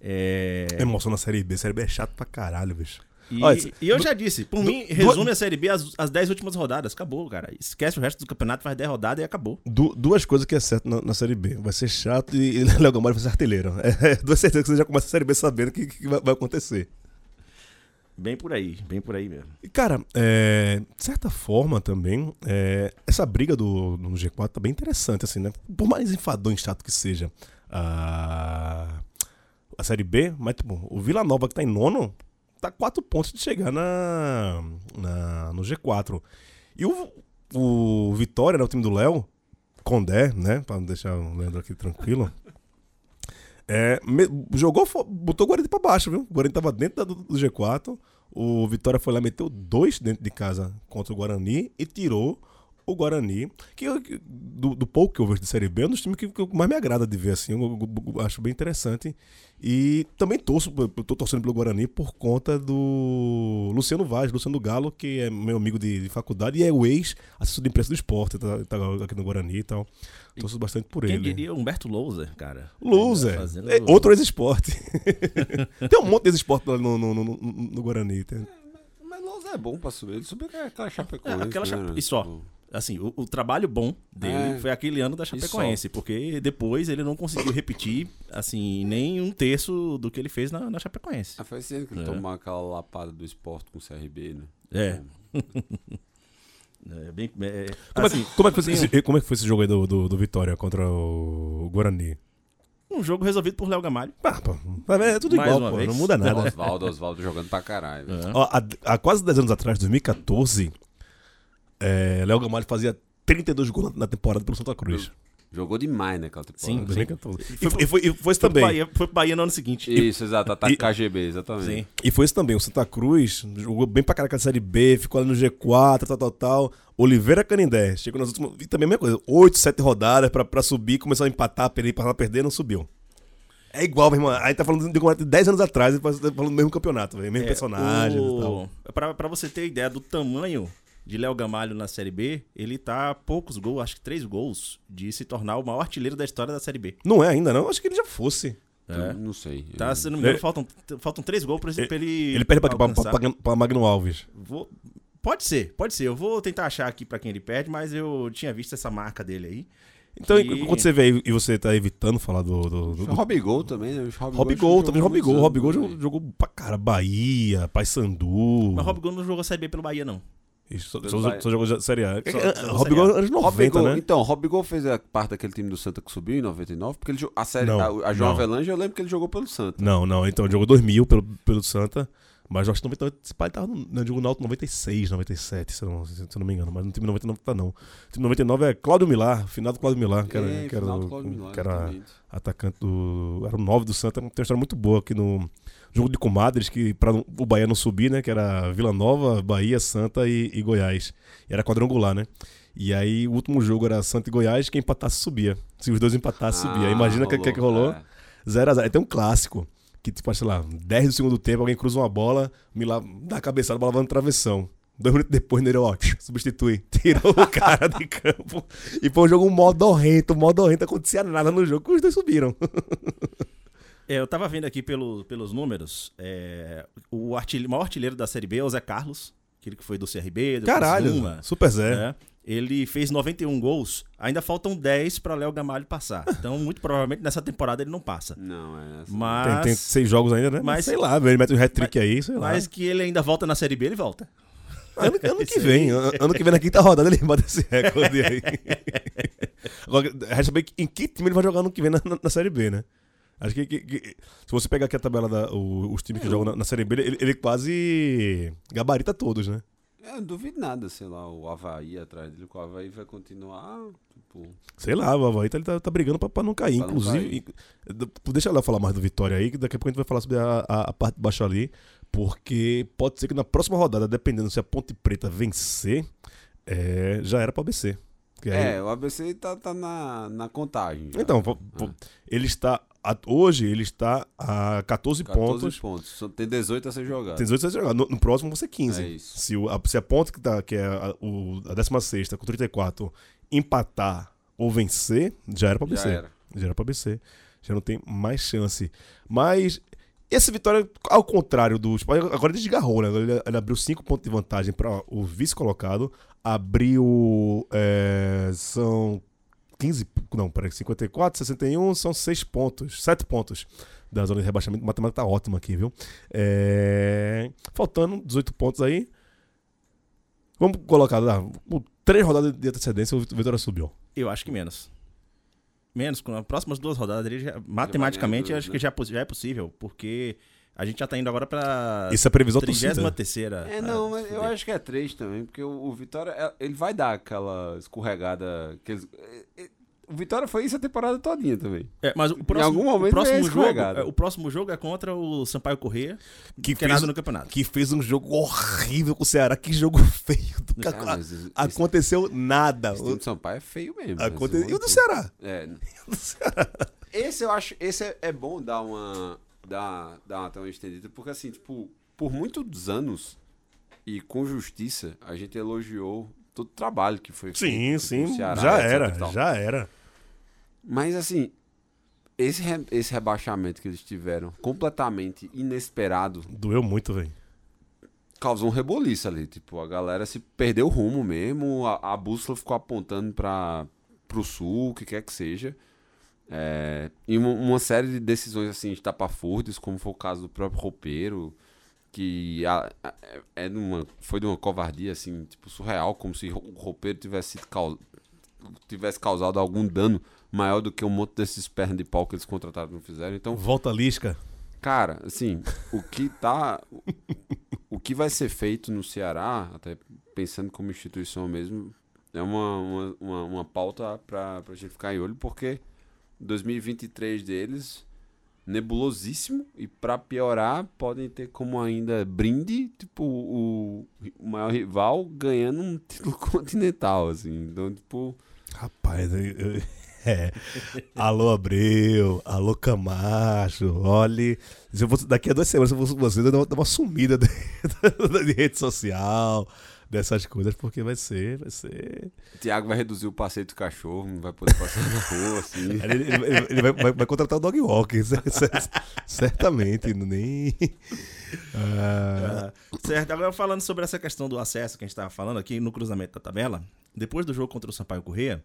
É, Emoção na Série B. Série B é chato pra caralho, bicho. e, Olha, e eu já disse, por mim, du- resume a Série B as, as 10 últimas rodadas, acabou, cara. Esquece o resto do campeonato, faz 10 rodadas e acabou. Du- duas coisas que é certo na, na Série B. Vai ser chato e, e Léo Gamalho vai ser artilheiro. É, duas certezas que você já começa a Série B sabendo o que, que vai, vai acontecer. Bem por aí, bem por aí mesmo. E, cara, é, de certa forma também, é, essa briga do, no G4 tá bem interessante, assim, né? Por mais enfadonho e chato que seja a, a Série B, mas, tipo, o Vila Nova que tá em nono, tá quatro pontos de chegar na, na, no G4. E o, o Vitória, né, o time do Léo, Condé, né? Pra deixar o Leandro aqui tranquilo. É, me- jogou, botou o Guarani pra baixo, viu? O Guarani tava dentro da- do, do G4. O Vitória foi lá, meteu dois dentro de casa contra o Guarani e tirou o Guarani. Que, eu- do, do pouco que eu vejo de Série B, é um dos times que, que mais me agrada de ver, assim. Eu, eu- eu acho bem interessante. E também torço, eu tô torcendo pelo Guarani por conta do Luciano Vaz, Luciano Galo, que é meu amigo de, de faculdade e é o ex-assessor de imprensa do esporte, tá, tá aqui no Guarani e tal. Torço bastante por Quem ele. diria Humberto Louser, cara? Loser. Fazendo- É outro ex-esporte. tem um monte de ex-esporte lá no, no, no, no- no Guarani. tem- Mas Lousa é bom pra subir. Ele subiu aquela Chapecoense. É, aquela né? Chape- e só. Assim, o, o trabalho bom dele É. foi aquele ano da Chapecoense, porque depois ele não conseguiu repetir, assim, nem um terço do que ele fez na, na Chapecoense. Ah, foi ano que ele É. tomou aquela lapada do esporte com o CRB, né? É. É, bem, é, Como, assim, é, que- como, é que foi esse, como é que foi esse jogo aí do, do, do Vitória contra o Guarani? um jogo resolvido por Léo Gamalho. Ah, pô, é tudo Mais igual, pô, vez. não muda nada. Oswaldo, Oswaldo jogando pra caralho. É. Ó, há, há quase 10 anos atrás, 2014, é, Léo Gamalho fazia 32 gols na, temporada pelo Santa Cruz. Jogou demais, né, aquela temporada. Sim, 2014. E foi- foi, e foi, e foi esse Foi pro, também. Bahia, foi pro Bahia no ano seguinte. Isso, exato. Ataque E- KGB, exatamente. Sim. E foi isso também. O Santa Cruz jogou bem pra caraca na Série B, ficou ali no G4, tal, tal, tal. Oliveira Canindé. Chegou nas últimas. E também a mesma coisa. 8, 7 rodadas pra, pra subir, começou a empatar, perder, passar a perder, não subiu. É igual, meu irmão. Aí tá falando de de 10 anos atrás, e tá falando do mesmo campeonato. Mesmo É, personagem o- e tal. Pra, pra você ter ideia do tamanho de Léo Gamalho na Série B, ele tá a poucos gols, acho que três gols, de se tornar o maior artilheiro da história da Série B. Não é ainda, não? Acho que ele já fosse. É. Não sei. Tá, se não me engano, Ele- faltam, faltam três gols pra, ele. Ele perde pra, pra, pra, pra Magno Alves. Vou- Pode ser, pode ser. Eu vou tentar achar aqui pra quem ele perde, mas eu tinha visto essa marca dele aí. Então, E- quando você vê aí e você tá evitando falar do. do, do, do Robigol também, né? Robigol, também Robigol. Robigol jogou, jogou, jogou pra cara, Bahia, Paysandu. Mas o Robigol não jogou a Série B pelo Bahia, não. Isso, Só, só, só jogou Série A. Robigol anos 90, Robigol, né? Então, Robigol fez a parte daquele time do Santa que subiu em 99, porque ele, a série, Não, a, a João não. Avelange, eu lembro que ele jogou pelo Santa. Não, não. Então, jogou 2000 pelo, pelo Santa. Mas eu acho que 99, esse pai tava no, jogo Náutico 96, 97, se eu, não, se eu não me engano. Mas no time 99 tá não. O time 99 é Cláudio Milar, final do Cláudio Milar, que era, É, que era, o- Milano, que era atacante do. Era o 9 do Santa. Tem uma história muito boa aqui no jogo de comadres, que pra não- o Bahia não subir, né? Que era Vila Nova, Bahia, Santa e, e Goiás. E era quadrangular, né? E aí o último jogo era Santa e Goiás, quem empatasse subia. Se os dois empatassem, subia. Ah, Imagina o que, que, que rolou. é. 0x0. Tem um clássico. Que, tipo, sei lá, 10 do segundo tempo, alguém cruza uma bola, Milá dá a cabeçada, a bola vai no travessão. Dois minutos depois, Neiro, ó, substitui. Tirou o cara de campo. E foi um jogo modorrento, modorrento. Acontecia nada no jogo, os dois subiram. É, eu tava vendo aqui pelo, pelos números, é, o artilhe- maior artilheiro da Série B é o Zé Carlos, aquele que foi do CRB, do Caralho, Criciúma, Super Zé. né? Ele fez 91 gols, ainda faltam 10 pra Léo Gamalho passar. Então, muito provavelmente nessa temporada ele não passa. Não, é. Assim, Mas, Tem, tem seis jogos ainda, né? mas- Mas sei lá, ele mete um hat-trick aí, sei lá. mas que ele ainda volta na Série B, ele volta. Ano, ano que vem, an- ano que vem na quinta rodada ele bate esse recorde aí. Agora, resta saber em que time ele vai jogar ano que vem na, na- na Série B, né? Acho que, que- que- se você pegar aqui a tabela da o- os times que jogam na, na Série B, ele, ele quase gabarita todos, né? Eu não duvido nada, sei lá, o Havaí atrás dele, o Havaí vai continuar, tipo... Sei lá, o Havaí tá, tá, tá brigando pra, pra não cair. Pra não Inclusive, e- deixa eu falar mais do Vitória aí, que daqui a pouco a gente vai falar sobre a, a- a parte de baixo ali, porque pode ser que na próxima rodada, dependendo se a Ponte Preta vencer, é, já era pra ABC. Aí- É, o ABC tá, tá na, na contagem. já. Então, Ah. ele está. a- hoje ele está a 14, 14 pontos. pontos. Só Tem 18 a ser jogado. Tem 18 a jogar. No, no próximo vão ser 15. É isso. Se, o, a, se a ponte que, tá, que é a, o, a 16 com 34 empatar ou vencer, já era pra Já BC. era. Já era pra BC. Já não tem mais chance. Mas essa vitória, ao contrário do. Agora ele desgarrou, né? Agora Ele, ele abriu 5 pontos de vantagem para o vice-colocado. Abriu. é, são 15. Não, peraí, 54, 61, são 6 pontos. 7 pontos da zona de rebaixamento. A matemática tá ótima aqui, viu? É, faltando 18 pontos aí. Vamos colocar lá. com Três rodadas de antecedência, o Vitória subiu. Eu acho que menos. Menos, com as próximas duas rodadas ele já, matematicamente acho duas, que já, é já é possível, porque a gente já tá indo agora pra Isso é previsão da 33 torcida. terceira. É, não, mas eu acho que é 3 também, porque o, o Vitória, é- ele vai dar aquela escorregada. Que eles- é, o Vitória foi isso a temporada todinha também. É, mas o próximo, algum momento o próximo jogo, é, o próximo jogo é contra o Sampaio Corrêa, Que que, é fez- nada no campeonato. Que fez um jogo horrível com o Ceará. Que jogo feio. do Ah, esse- Aconteceu nada. Esse time de São Paulo é feio mesmo. Aconte- E o do Ceará? É. Esse eu acho. Esse é, é bom dar uma. Dar, dar uma, uma estendida, porque assim, tipo, por muitos anos e com justiça, a gente elogiou todo o trabalho que foi Sim, feito sim. no Ceará, já era, já era. Mas assim, esse, re- esse rebaixamento que eles tiveram, completamente inesperado, Doeu muito, velho. causou um reboliço ali. Tipo, a galera se perdeu o rumo mesmo, a, a bússola ficou apontando para pro sul, o que quer que seja. É, e uma, uma série de decisões assim, estapafúrdias, como foi o caso do próprio roupeiro, que a- a- é de uma, foi de uma covardia assim, tipo, surreal, como se o roupeiro tivesse, tivesse causado algum dano maior do que um monte desses pernas de pau que eles contrataram não fizeram. Então, Volta a Lisca. Cara, assim, o que tá. o que vai ser feito no Ceará, até pensando como instituição mesmo, é uma, uma, uma, uma pauta pra, pra gente ficar em olho, porque 2023 deles, nebulosíssimo, e pra piorar, podem ter como ainda brinde, tipo, o, maior rival ganhando um título continental, assim. Então, tipo. Rapaz, eu- eu- é. Alô, Abreu. Alô, Camacho. Olhe. Se eu fosse, daqui a duas semanas, se eu fosse você, eu dava dava uma sumida de, de rede social, dessas coisas, porque vai ser, vai ser. Thiago vai reduzir o passeio do cachorro, não vai poder passar na rua, assim. Ele, ele- ele vai, vai- vai contratar o Dog Walker, cer- cer- certamente. Nem. Ah, Ah, certo, agora falando sobre essa questão do acesso que a gente estava falando aqui no cruzamento da tabela, depois do jogo contra o Sampaio Corrêa,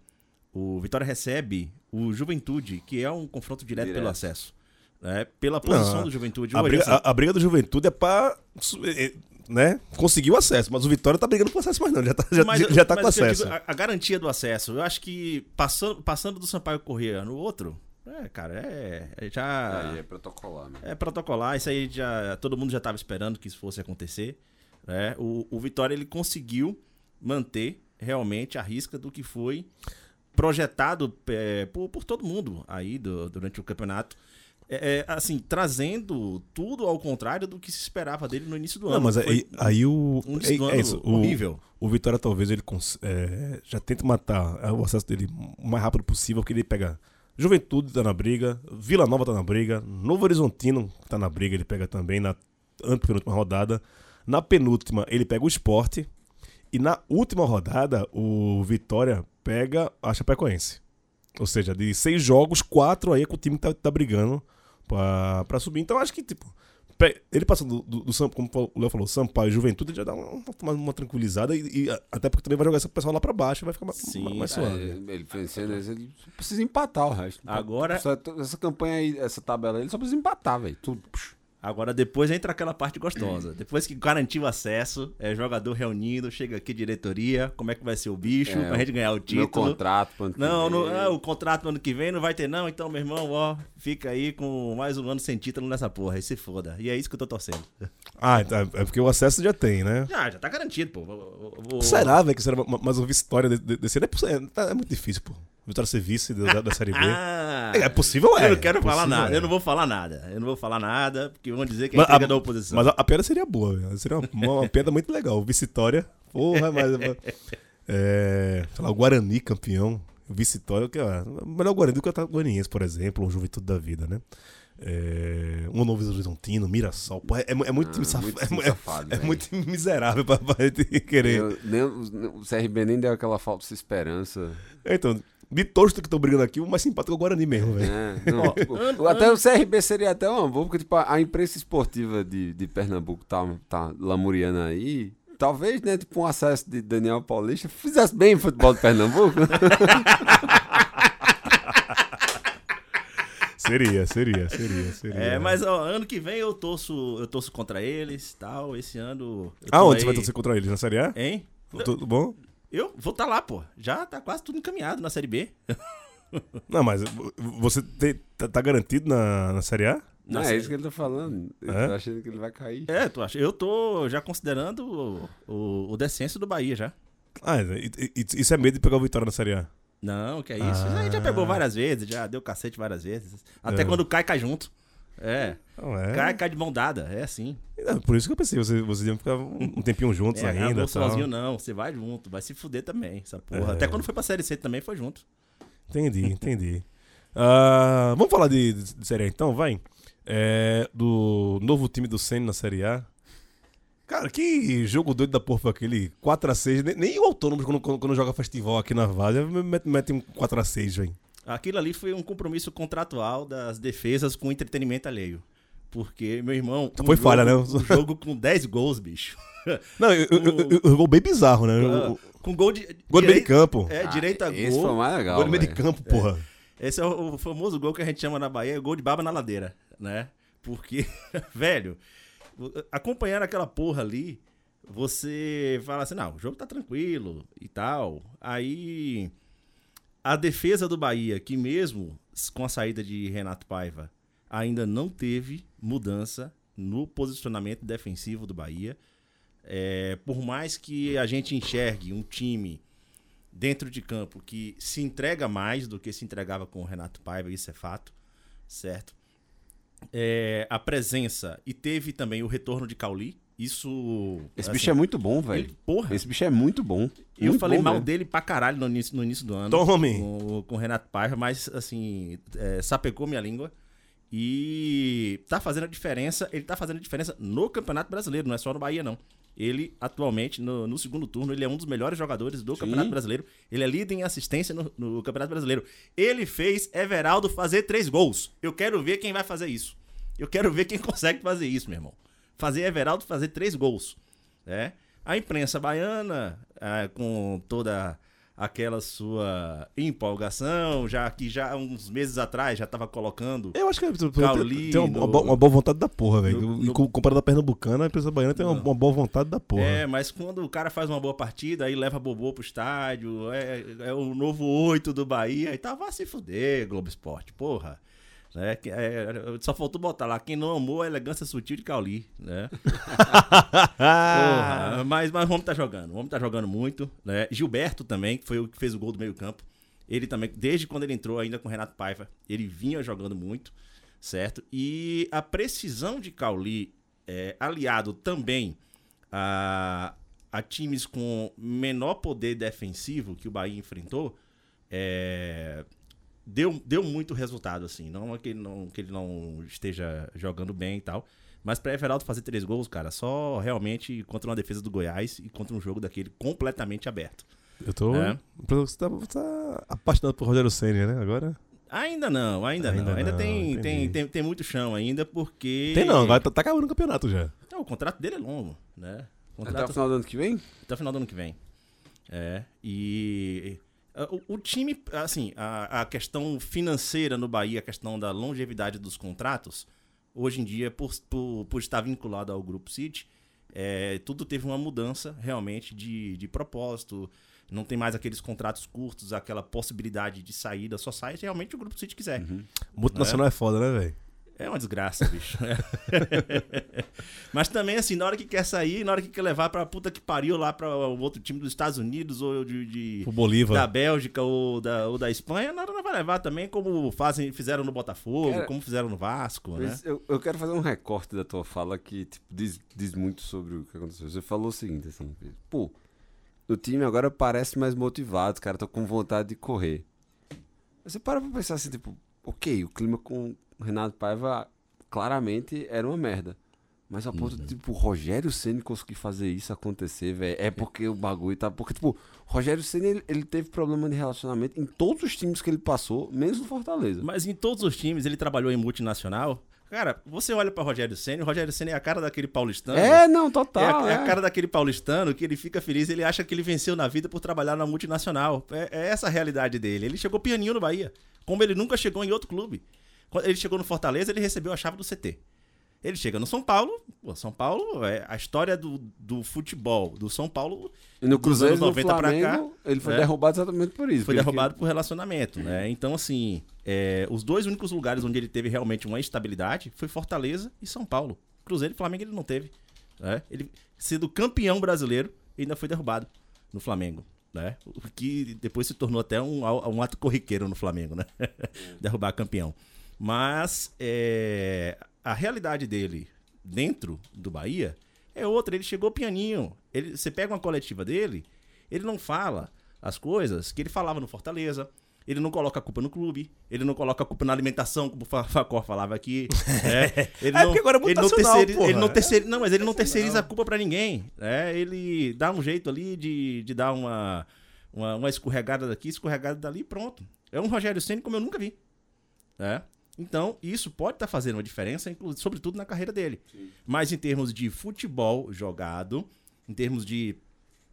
O Vitória recebe o Juventude, que é um confronto direto, Direto. pelo acesso. Né? Pela posição Não, do Juventude. A briga, assim, a- a briga do Juventude é pra. É, Né? Conseguiu acesso, mas o Vitória tá brigando por acesso mais não. Já tá, já, Mas- já tá mas com acesso. digo, a, a garantia do acesso, eu acho que passando, passando do Sampaio Corrêa no outro, é, cara, é, é já Aí é protocolar, né? é protocolar. Isso aí já todo mundo já estava esperando que isso fosse acontecer. Né? O, o Vitória ele conseguiu manter realmente a risca do que foi projetado é, por, por todo mundo aí do- durante o campeonato. É, é, assim, trazendo tudo ao contrário do que se esperava dele no início do Não, ano. mas Foi aí, aí o. um é, é isso, o, horrível. o Vitória talvez ele é, já tente matar é, o acesso dele o mais rápido possível, porque ele pega. Juventude tá na briga, Vila Nova tá na briga, Novo Horizontino tá na briga, ele pega também na antepenúltima rodada. Na penúltima, ele pega o esporte. E na última rodada, o Vitória pega a Chapecoense. Ou seja, de seis jogos, quatro aí é com o time que tá, tá brigando pra, pra subir. Então acho que, tipo, ele passando do, do, do Sam- como o Léo falou, Sampaio e Juventude já dá uma, uma, uma tranquilizada e, e até porque também vai jogar esse pessoal lá pra baixo e vai ficar mais, Sim, mais É, suave. ele vencendo, ele precisa empatar o resto. Agora- Essa, essa campanha aí, essa tabela aí, ele só precisa empatar, velho. Tudo. Psh. Agora depois entra aquela parte gostosa. Depois que garantiu o acesso, é jogador reunido, chega aqui diretoria, como é que vai ser o bicho, É, pra gente ganhar o Meu título. contrato. pro ano que Não, vem. não ah, o contrato pro ano que vem não vai ter não, então meu irmão, ó, fica aí com mais um ano sem título nessa porra, aí se foda. E é isso que eu tô torcendo. Ah, então, é porque o acesso já tem, né? Já, já tá garantido, pô. O- o- Será, velho, que será uma- mas ouvir história de- de- desse ano é, é, tá- é muito difícil, pô. Vitória ser vice da, da- Série B. Ah, É, é possível, é. Eu não quero É falar possível, nada, é. eu não vou falar nada. Eu não vou falar nada, porque vão dizer que é a, da oposição. mas a, a piada seria boa. Seria uma, uma, piada muito legal. Vitória. Porra, mas. É, sei lá, o Guarani campeão. Vitória, que é melhor o Guarani do que o Goianiense, por exemplo, ou Juventude da Vida, né? É, um Novo Horizontino, Mirassol. Pô, é, é muito time Ah, saf- muito é, time é- safado, é velho. muito miserável pra, pra gente querer. Eu- nem- o CRB nem deu aquela falsa esperança. Então, de todos que estão brigando aqui, o mais simpático é o Guarani mesmo, velho. É, não, tipo, até o CRB seria até uma boa, porque tipo, a imprensa esportiva de, de Pernambuco tá, tá lamuriando aí. Talvez, né, tipo, um acesso de Daniel Paulista fizesse bem o futebol de Pernambuco. Seria, seria, seria, seria. É, mas ó, ano que vem eu torço, eu torço contra eles tal. Esse ano. tô Aonde aí- você vai torcer contra eles? Na Série A? Hein? Tudo bom? Eu vou estar lá, pô. Já tá quase tudo encaminhado na Série B. Não, mas você te- tá, tá garantido na, na Série A? Não, é isso que ele tá falando. Eu É? tô achando que ele vai cair. É, tu acha? Eu tô já considerando o, o, o descenso do Bahia já. Ah, e- isso é medo de pegar o Vitória na Série A. Não, que é isso. A gente já pegou várias vezes, já deu cacete várias vezes. Até É. quando cai, cai junto. É. Não é? Cai, cai de mão dada. É assim. É, Por isso que eu pensei, vocês, vocês iam ficar um tempinho juntos É, ainda. não, sozinho não. Você vai junto. Vai se fuder também, essa porra. É. Até quando foi pra Série C também foi junto. Entendi, entendi. Ah, vamos falar de, de, de Série A então, vai? É, do novo time do Senna na Série A. Cara, que jogo doido da porra foi aquele 4x6. Nem, nem o Autônomo, quando, quando, quando joga festival aqui na Várzea, mete, mete um 4x6, velho. Aquilo ali foi um compromisso contratual das defesas com entretenimento alheio. Porque, meu irmão. um Foi jogo- falha, né? Um jogo com 10 gols, bicho. Não, eu- eu- gol bem bizarro, né? O- o- com gol de. Gol de meio de direito- campo. É, direito a Esse foi o gol. mais legal. Gol de meio de campo, porra. Esse é o, o famoso gol que a gente chama na Bahia, gol de baba na ladeira, né? Porque, velho, acompanhando aquela porra ali, você fala assim, não, o jogo tá tranquilo e tal. Aí a defesa do Bahia, que mesmo com a saída de Renato Paiva, ainda não teve mudança no posicionamento defensivo do Bahia. É, por mais que a gente enxergue um time dentro de campo que se entrega mais do que se entregava com o Renato Paiva, isso é fato, certo? É, a presença e teve também o retorno de Cauli, isso. Esse assim, bicho é muito bom, velho. porra, Esse bicho é muito bom. eu Muito falei bom mal mesmo. dele pra caralho no início, no início do ano. Tome! Com, com o Renato Paiva, mas assim, é, sapecou minha língua. E tá fazendo a diferença. Ele tá fazendo a diferença no Campeonato Brasileiro, não é só no Bahia, não. Ele, atualmente, no, no segundo turno, ele é um dos melhores jogadores do Campeonato Brasileiro. Ele é líder em assistência no, no Campeonato Brasileiro. Ele fez Everaldo fazer três gols. Eu quero ver quem vai fazer isso. Eu quero ver quem consegue fazer isso, meu irmão. Fazer Everaldo fazer três gols. Né? A imprensa baiana, ah, com toda aquela sua empolgação, já que já uns meses atrás já estava colocando. Eu acho que tem, Cauli tem uma, no- uma bo- uma boa vontade da porra, velho. E Comparado à Pernambucana, a empresa baiana tem uma, uma boa vontade da porra. É, mas quando o cara faz uma boa partida, aí leva Bobô pro estádio, é, é o novo oito do Bahia, aí tá, vá se fuder, Globo Esporte, porra. Né? que- é, só faltou botar lá, quem não amou a elegância sutil de Cauli, né? Porra, mas, mas o homem tá jogando, o homem tá jogando muito, né? Gilberto também, que foi o que fez o gol do meio campo, ele também, desde quando ele entrou ainda com o Renato Paiva, ele vinha jogando muito, certo? E a precisão de Cauli, é, aliado também a, a times com menor poder defensivo que o Bahia enfrentou, é, deu, deu muito resultado, assim. Não é que ele não, que ele não esteja jogando bem e tal. Mas pra Everaldo fazer três gols, cara, só realmente contra uma defesa do Goiás e contra um jogo daquele completamente aberto. Eu tô. É. Você tá, tá apaixonado por Rogério Senna, né? Agora. Ainda não, ainda, Ainda não. Ainda não, tem, entendi. tem, tem, tem muito chão ainda, porque. Tem não, agora tá, tá acabando o campeonato já. Não, o contrato dele é longo, né? O Até o contrato final do ano que vem? até o final do ano que vem. É, e o, o time, assim, a, a questão financeira no Bahia, a questão da longevidade dos contratos, hoje em dia, por, por, por estar vinculado ao Grupo City, é, tudo teve uma mudança realmente de, de propósito. Não tem mais aqueles contratos curtos, aquela possibilidade de saída, só sai se realmente o Grupo City quiser. Multinacional é, foda, né, velho? É uma desgraça, bicho. Mas também, assim, na hora que quer sair, na hora que quer levar pra puta que pariu lá pra o outro time dos Estados Unidos ou de, de- O Bolívar. da Bélgica ou da, ou da Espanha, na hora não vai levar também, como fazem, fizeram no Botafogo, Cara, como fizeram no Vasco, né? Eu, eu quero fazer um recorte da tua fala que tipo, diz, diz muito sobre o que aconteceu. Você falou o seguinte, assim, pô, o time agora parece mais motivado, os caras estão com vontade de correr. Você para pra pensar assim, tipo, ok, o clima com o Renato Paiva claramente era uma merda. Mas a ponto de, tipo, o Rogério Ceni conseguir fazer isso acontecer, velho, é porque o bagulho tá. Porque, tipo, o Rogério Ceni ele, ele teve problema de relacionamento em todos os times que ele passou, menos no Fortaleza. Mas em todos os times ele trabalhou em multinacional. Cara, você olha pra Rogério Senna, o Rogério Senna é a cara daquele paulistano. É, não, É a, total. é a cara daquele paulistano que ele fica feliz, ele acha que ele venceu na vida por trabalhar na multinacional. É, é essa a realidade dele. Ele chegou pianinho no Bahia, como ele nunca chegou em outro clube. Quando ele chegou no Fortaleza, ele recebeu a chave do CT. Ele chega no São Paulo, pô, São Paulo é a história do, do futebol do São Paulo E no dos Cruzeiro anos no 90 pra Flamengo, cá, ele foi né? derrubado exatamente por isso. foi derrubado por relacionamento, né? Então, assim, é, os dois únicos lugares onde ele teve realmente uma estabilidade foi Fortaleza e São Paulo. Cruzeiro e Flamengo ele não teve. Né? Ele, sendo campeão brasileiro, ainda foi derrubado no Flamengo. Né? O que depois se tornou até um, um ato corriqueiro no Flamengo, né? Derrubar campeão. Mas é, a realidade dele dentro do Bahia é outra. Ele chegou pianinho. Ele, você pega uma coletiva dele, ele não fala as coisas que ele falava no Fortaleza. Ele não coloca a culpa no clube, ele não coloca a culpa na alimentação, como o Fa- Facor falava aqui. né? Ele É porque agora é ele não terceiriza, porra. ele não É terceiriza, não, mas ele não terceiriza a culpa pra ninguém. né? Ele dá um jeito ali de, de dar uma, uma, uma escorregada daqui, escorregada dali e pronto. É um Rogério Ceni como eu nunca vi. né? Então, isso pode estar fazendo uma diferença, sobretudo na carreira dele. Mas em termos de futebol jogado, em termos de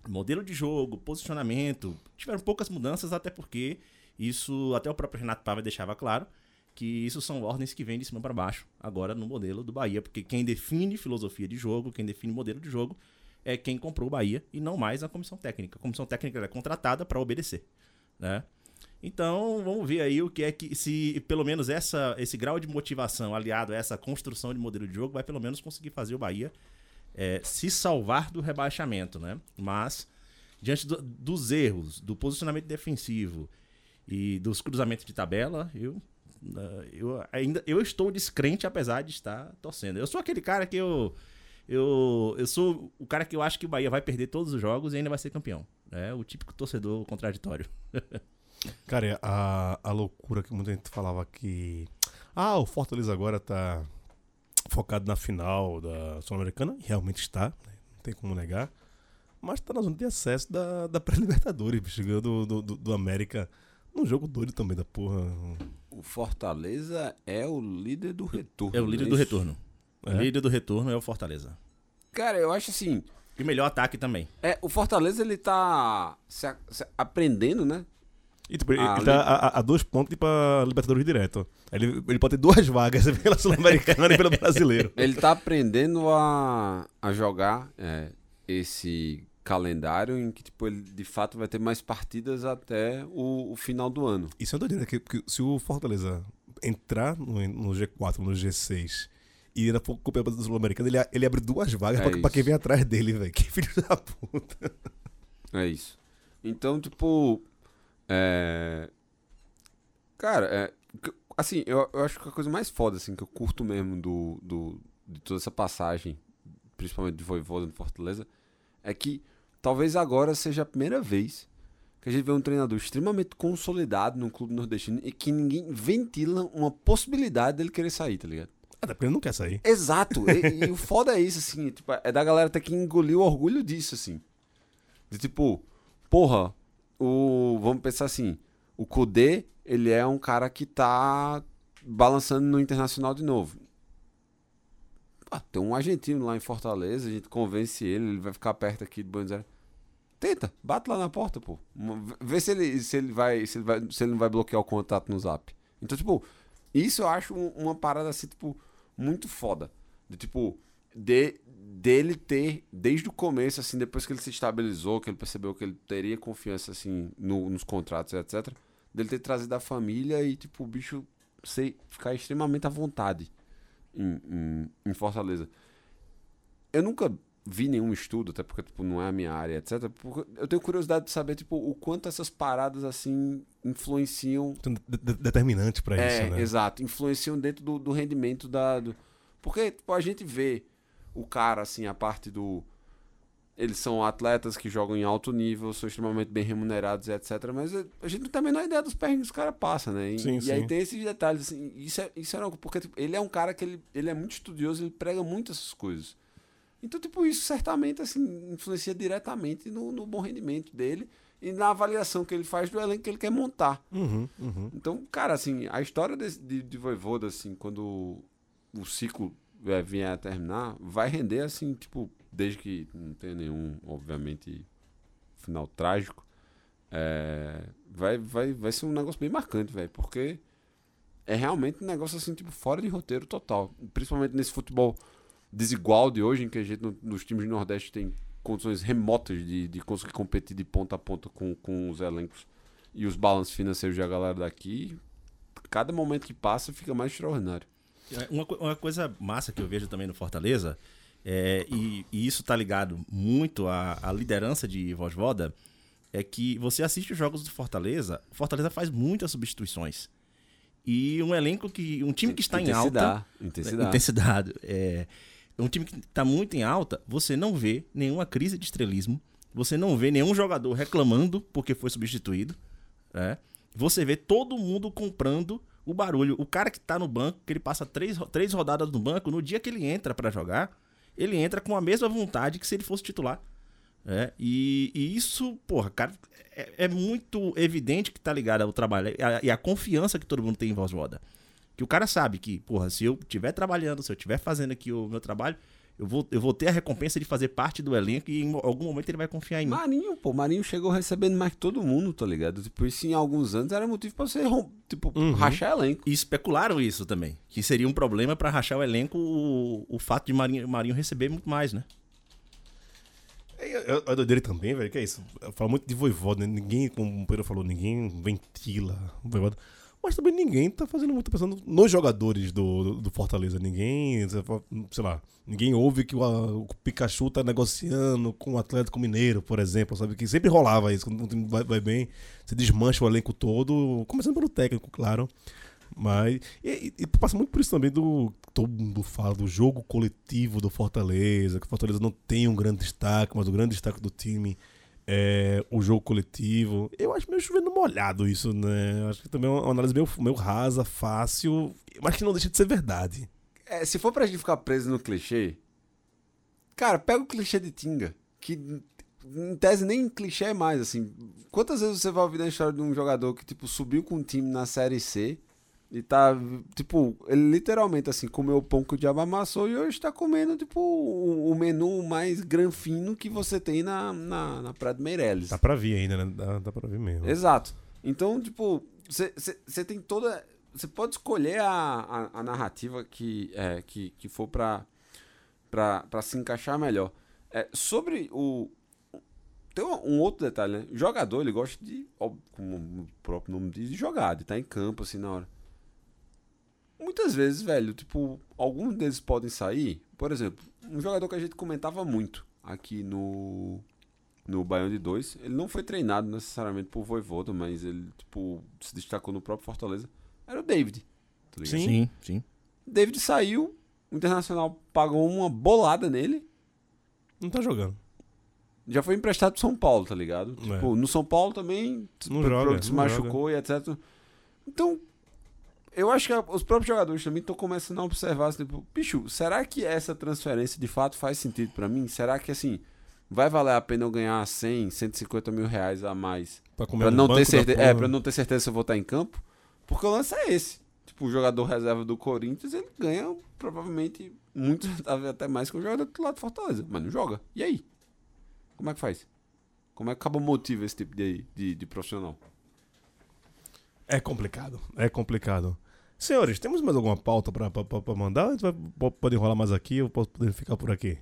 modelo de jogo, posicionamento, tiveram poucas mudanças, até porque isso, até o próprio Renato Pava deixava claro, que isso são ordens que vêm de cima para baixo, agora no modelo do Bahia, porque quem define filosofia de jogo, quem define modelo de jogo, é quem comprou o Bahia e não mais a comissão técnica. A comissão técnica é contratada para obedecer, né? Então, vamos ver aí o que é que se pelo menos essa esse grau de motivação aliado a essa construção de modelo de jogo vai pelo menos conseguir fazer o Bahia é, se salvar do rebaixamento, né? Mas diante do- dos erros, do posicionamento defensivo e dos cruzamentos de tabela, eu ah, eu ainda eu estou descrente apesar de estar torcendo. Eu sou aquele cara que eu eu, eu sou o cara que eu acho que o Bahia vai perder todos os jogos e ainda vai ser campeão. É o típico torcedor contraditório. Cara, a, a loucura que muita gente falava que. Ah, o Fortaleza agora tá focado na final da Sul-Americana. e Realmente está, né? não tem como negar. Mas tá na zona de acesso da, da pré-Libertadores, bicho, do, do, do, América. Num jogo doido também da porra. O Fortaleza é o líder do retorno. É o líder não do retorno. O É? líder do retorno é o Fortaleza. Cara, eu acho assim. E melhor ataque também. É, o Fortaleza ele tá se se aprendendo, né? E, tipo, ele, Ah, ele tá a, a- dois pontos de ir pra Libertadores direto. Ele, ele pode ter duas vagas pela Sul-Americana e pelo Brasileiro. Ele tá aprendendo a, a jogar é, esse calendário em que, tipo, ele de fato vai ter mais partidas até o, o final do ano. Isso é uma doideira, que, que se o Fortaleza entrar no, no G4, no G6 e ainda for campeão da Sul-Americana, ele, ele abre duas vagas É pra, pra quem vem atrás dele, velho. Que filho da puta. É isso. Então, tipo. É... Cara, é... assim, eu, eu acho que a coisa mais foda, assim, que eu curto mesmo do, do, de toda essa passagem, principalmente de Voivoda no Fortaleza, é que talvez agora seja a primeira vez que a gente vê um treinador extremamente consolidado num clube nordestino e que ninguém ventila uma possibilidade dele querer sair, tá ligado? Até porque ele não quer sair. Exato. E, e o foda é isso, assim. Tipo, é da galera ter que engolir o orgulho disso, assim. De tipo, porra, o. Vamos pensar assim. O Kudê, ele é um cara que tá balançando no internacional de novo. Ah, tem um argentino lá em Fortaleza, a gente convence ele, ele vai ficar perto aqui de Buenos Aires. Tenta, bate lá na porta, pô. Vê se ele, se ele vai, se ele vai, se ele não vai bloquear o contato no Zap. Então, tipo, isso eu acho um- uma parada assim, tipo, muito foda. De tipo, de, dele ter, desde o começo, assim, depois que ele se estabilizou, que ele percebeu que ele teria confiança, assim, no- nos contratos, etc. Dele ter trazido a família e, tipo, o bicho ser, ficar extremamente à vontade em, em, em Fortaleza. Eu nunca vi nenhum estudo, até porque, tipo, não é a minha área, etc. Eu tenho curiosidade de saber, tipo, o quanto essas paradas, assim, influenciam Então, de- de- determinante pra é, isso, né? exato. Influenciam dentro do, do rendimento da. do- Porque tipo, a gente vê o cara, assim, a parte do. Eles são atletas que jogam em alto nível, são extremamente bem remunerados, etc. Mas a- gente não tem a menor ideia dos perrengues que os caras passam, né? E, Sim, e aí tem esses detalhes, assim. Isso é, isso é algo. Porque tipo, ele é um cara que ele, ele é muito estudioso, ele prega muito essas coisas. Então, tipo, isso certamente, assim, influencia diretamente no, no bom rendimento dele e na avaliação que ele faz do elenco que ele quer montar. Uhum, uhum. Então, cara, assim, a história desse- de, de Voivoda, assim, quando o ciclo vier a terminar, vai render, assim, tipo, desde que não tenha nenhum, obviamente, final trágico, é, vai, vai, vai ser um negócio bem marcante, velho, porque é realmente um negócio, assim, tipo, fora de roteiro total. Principalmente nesse futebol desigual de hoje, em que a gente, no- nos times do Nordeste, tem condições remotas de, de conseguir competir de ponta a ponta com, com os elencos e os balanços financeiros da galera daqui, cada momento que passa fica mais extraordinário. É, Uma, uma coisa massa que eu vejo também no Fortaleza, é, e, e isso tá ligado muito à, à liderança de Vosvoda, é que você assiste os jogos do Fortaleza, o Fortaleza faz muitas substituições. E um elenco que. Um time que está em alta. Intensidade. Intensidade. É, um time que está muito em alta, você não vê nenhuma crise de estrelismo. Você não vê nenhum jogador reclamando porque foi substituído. né? Você vê todo mundo comprando o barulho. O cara que tá no banco, que ele passa três, três rodadas no banco, no dia que ele entra pra jogar, ele entra com a mesma vontade que se ele fosse titular. É, e, e isso, porra, cara, é, é muito evidente que tá ligado ao trabalho e a, a confiança que todo mundo tem em voz roda. Que o cara sabe que, porra, se eu estiver trabalhando, se eu estiver fazendo aqui o meu trabalho, eu vou, eu vou ter a recompensa de fazer parte do elenco e em algum momento ele vai confiar em mim. Marinho, pô, Marinho chegou recebendo mais que todo mundo, tá ligado? Tipo, isso em alguns anos era motivo pra você, tipo, rachar elenco. E especularam isso também. Que seria um problema pra rachar o elenco o, o fato de Marinho, Marinho receber muito mais, né? É, doideira também, velho, que é isso. Fala muito de voivoda, né? Ninguém, como o Pedro falou, ninguém ventila voivoda. Mas também ninguém tá fazendo muito pensando nos jogadores do, do, Fortaleza. Ninguém, sei lá, ninguém ouve que o, o Pikachu tá negociando com o Atlético Mineiro, por exemplo, sabe? Que sempre rolava isso. Quando o time vai, vai bem, você desmancha o elenco todo, começando pelo técnico, claro. Mas. E- e passa muito por isso também do. Todo mundo fala do jogo coletivo do Fortaleza, que o Fortaleza não tem um grande destaque, mas o grande destaque do time é o jogo coletivo. Eu acho meio chovendo molhado isso, né? Eu acho que também é uma análise meio, meio rasa, fácil, mas que não deixa de ser verdade. É, se for pra gente ficar preso no clichê, cara, pega o clichê de Tinga, que em tese nem clichê é mais, assim. Quantas vezes você vai ouvir a história de um jogador que, tipo, subiu com um time na Série C E tá, tipo, ele literalmente, assim, comeu o pão que o diabo amassou e hoje tá comendo, tipo, o, o menu mais granfino que você tem na, na, na Praia do Meireles. Dá pra vir ainda, né? Dá, dá pra vir mesmo. Exato. Então, tipo, você tem toda. Você pode escolher a, a, a narrativa que, é, que, que for pra, pra, pra se encaixar melhor. É, sobre o. Tem um, outro detalhe, né? O jogador, ele gosta de, como o próprio nome diz, de jogar, de estar em campo, assim, na hora. Muitas vezes, velho, tipo, alguns deles podem sair. Por exemplo, um jogador que a gente comentava muito aqui no no Baião de 2, ele não foi treinado necessariamente por Voivoda, mas ele, tipo, se destacou no próprio Fortaleza. Era o David. Tá? Sim. Sim, sim. David saiu, o Internacional pagou uma bolada nele, Não tá jogando. já foi emprestado pro São Paulo, tá ligado? É. Tipo, no São Paulo também Não pro- joga, se não machucou e etc. Então, eu acho que os próprios jogadores também estão começando a observar, assim, tipo, bicho, será que essa transferência de fato faz sentido pra mim? Será que, assim, vai valer a pena eu ganhar 100, 150 mil reais a mais Pra Pra não, ter certeza, é, pra não ter certeza se eu vou estar em campo. Porque o lance é esse. Tipo, o jogador reserva do Corinthians, ele ganha provavelmente muito, até mais que o jogador do lado do Fortaleza. Mas não joga. E aí? Como é que faz? Como é que acaba motiva esse tipo de, de, de profissional? É complicado, é complicado. Senhores, temos mais alguma pauta pra, pra, pra- pra mandar? A gente vai, po- pode enrolar mais aqui ou posso poder ficar por aqui?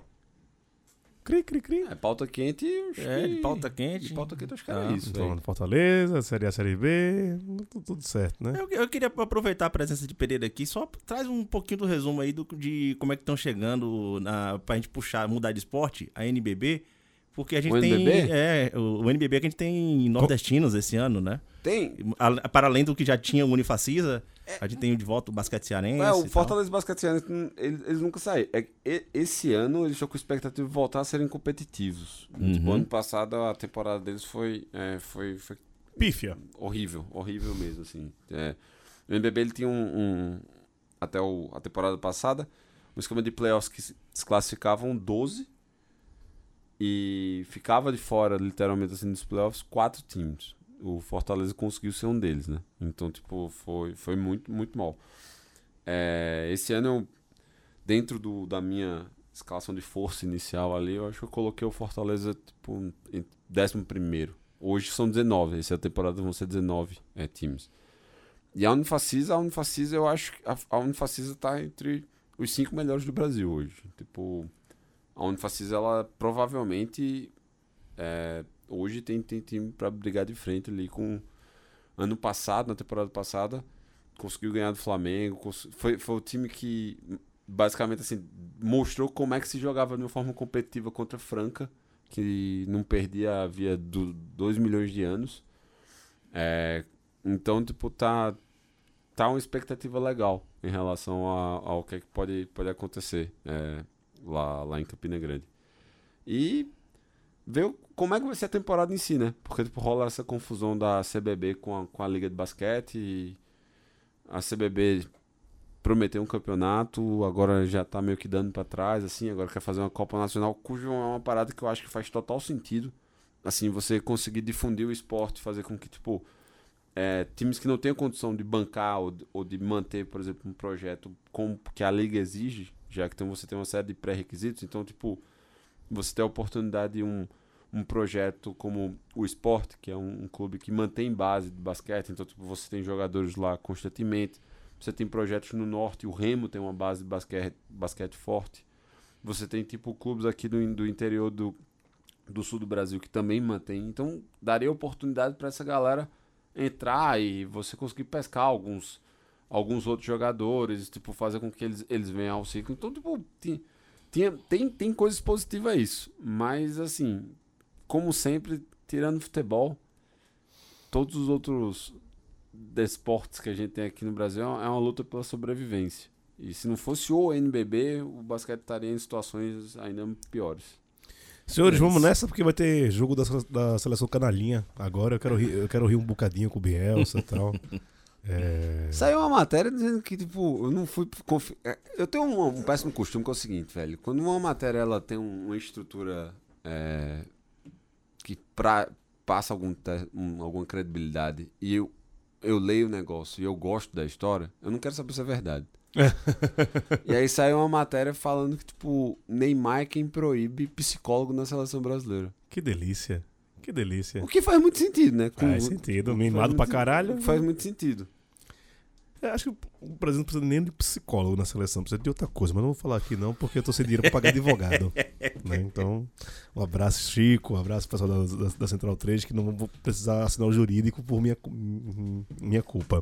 Cri, cri, cri. É pauta quente. acho É, que- pauta quente. De pauta quente, acho que era Ah, isso. Então. Fortaleza, Série A, Série B, tudo, tudo certo, né? Eu, eu queria aproveitar a presença de Pereira aqui, só traz um pouquinho do resumo aí do, de como é que estão chegando na, pra gente puxar, mudar de esporte, a NBB. Porque a gente O tem. NBB? É, o, o NBB que a gente tem nordestinos esse ano, né? Tem. A- para além do que já tinha o Unifacisa, a gente tem de volta o basquete cearense. É, e o tal. Fortaleza Basquete Cearense, hum, eles, eles nunca saíram. É, e- esse ano eles estão com expectativa de voltar a serem competitivos. Tipo, Uhum. ano passado a temporada deles foi, é, foi, foi Pífia. horrível, horrível mesmo, assim. É, o NBB ele tinha um, um- até o, a temporada passada, um esquema de playoffs que se se classificavam 12 e ficava de fora, literalmente assim, dos playoffs, quatro times. O Fortaleza conseguiu ser um deles, né? Então, tipo, foi, foi muito, muito mal. É, esse ano, eu, dentro do, da minha escalação de força inicial ali, eu acho que eu coloquei o Fortaleza, tipo, em décimo primeiro. Hoje são 19, essa temporada vão ser 19 é, times. E a Unifacisa, a Unifacisa, eu acho que a, a Unifacisa tá entre os cinco melhores do Brasil hoje. Tipo, a Unifacisa, ela provavelmente é, hoje tem, tem time pra brigar de frente ali com ano passado, na temporada passada, conseguiu ganhar do Flamengo, cons- foi, foi o time que basicamente assim mostrou como é que se jogava de uma forma competitiva contra Franca, que não perdia havia 2 milhões de anos. É, então, tipo, tá, tá uma expectativa legal em relação a- ao que, é que pode, pode acontecer é, lá, lá em Campina Grande. E ver como é que vai ser a temporada em si, né? Porque tipo, rola essa confusão da CBB com a, com a Liga de Basquete e a CBB prometeu um campeonato, agora já tá meio que dando pra trás, assim, agora quer fazer uma Copa Nacional, cujo é uma parada que eu acho que faz total sentido. Assim, você conseguir difundir o esporte, fazer com que, tipo, é, times que não tenham condição de bancar ou, de- ou de manter, por exemplo, um projeto como que a liga exige, já que tem, você tem uma série de pré-requisitos, então, tipo, você ter a oportunidade de um, um projeto como o Esporte, que é um, um clube que mantém base de basquete, então, tipo, você tem jogadores lá constantemente, você tem projetos no norte, o Remo tem uma base de basquete, basquete forte, você tem, tipo, clubes aqui do, do interior do, do sul do Brasil que também mantém, então, daria oportunidade para essa galera entrar e você conseguir pescar alguns alguns outros jogadores, tipo, fazer com que eles, eles venham ao ciclo. Então, tipo, tem, tinha, tem, tem coisas positivas a isso. Mas, assim, como sempre, tirando futebol, todos os outros desportos que a gente tem aqui no Brasil é uma luta pela sobrevivência. E se não fosse o NBB, o basquete estaria em situações ainda piores. Senhores, É vamos nessa porque vai ter jogo da, da seleção canalinha agora. Eu quero rir, eu quero rir um bocadinho com o Bielsa e tal. É... Saiu uma matéria dizendo que, tipo, eu não fui. confi- é, Eu tenho um, um péssimo costume que é o seguinte, velho. Quando uma matéria ela tem um- uma estrutura é, que pra, passa algum te- um- alguma credibilidade e eu, eu leio o negócio e eu gosto da história, eu não quero saber se é verdade. e aí saiu uma matéria falando que, tipo, Neymar é quem proíbe psicólogo na seleção brasileira. Que delícia. Que delícia. O que faz muito sentido, né? Com- Faz sentido. Mimado pra caralho. Faz muito sentido. Eu acho que o Brasil não precisa nem de psicólogo na seleção, precisa de outra coisa, mas não vou falar aqui não, porque eu tô sem dinheiro pra pagar advogado. né? Então, um abraço, Chico, um abraço pessoal da, da, da Central 3, que não vou precisar assinar o jurídico por minha, minha culpa.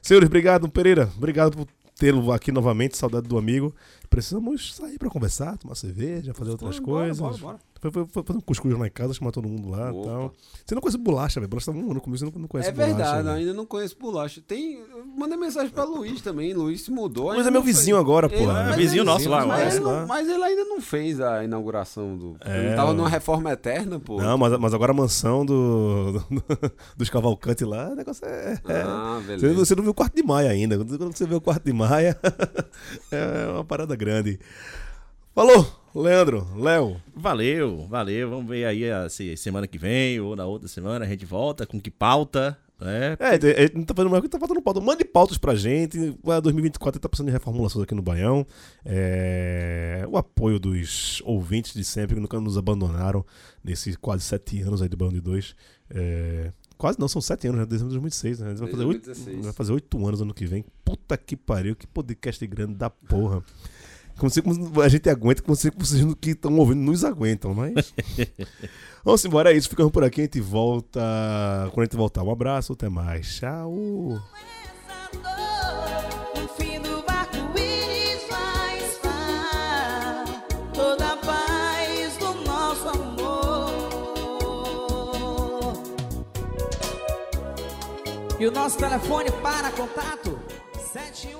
Senhores, obrigado, Pereira. Obrigado por tê-lo aqui novamente, saudade do amigo. Precisamos sair pra conversar, tomar cerveja, fazer outras Bora, coisas. bora, bora. Foi, foi, foi fazer um cuscuz lá em casa, chamar todo mundo lá e tal. Você não conhece bolacha, velho? Bolacha tá um ano comigo, você não, não conhece É bolacha. verdade, velho. ainda não conheço bolacha. Tem. Mandei mensagem pra Luiz também. Luiz se mudou. Mas ainda é meu não fez. vizinho agora, pô. É vizinho nosso lá, mas, ele não- mas ele ainda não fez a inauguração do. É, ele tava numa reforma eterna, pô. Não, mas, mas agora a mansão do, do- dos Cavalcante lá, o negócio é. é- Ah, você, beleza. você não viu o quarto de maia ainda. Quando você vê o quarto de maia, é uma parada grande. Falou, Leandro, Léo. Valeu, valeu. Vamos ver aí a, se semana que vem ou na outra semana a gente volta com que pauta, né? É, não tá fazendo mais tá faltando pauta. Mande pautas pra gente. Para 2024 tá precisando de reformulações aqui no Baião. É, o apoio dos ouvintes de sempre que nunca nos abandonaram nesses quase sete anos aí do Baião de Dois. É, quase não, são sete anos, né? Desde 2006, né? Vai fazer, oito, 2016. vai fazer oito anos ano que vem. Puta que pariu, que podcast grande da porra. Como se como a gente aguenta, como se vocês que estão ouvindo nos aguentam, mas. Vamos embora, é isso. Ficamos por aqui. A gente volta. Quando a gente voltar, um abraço, até mais. Tchau. No fim do arco-íris vai estar toda a paz do nosso amor. E o nosso telefone para contato: 719979 42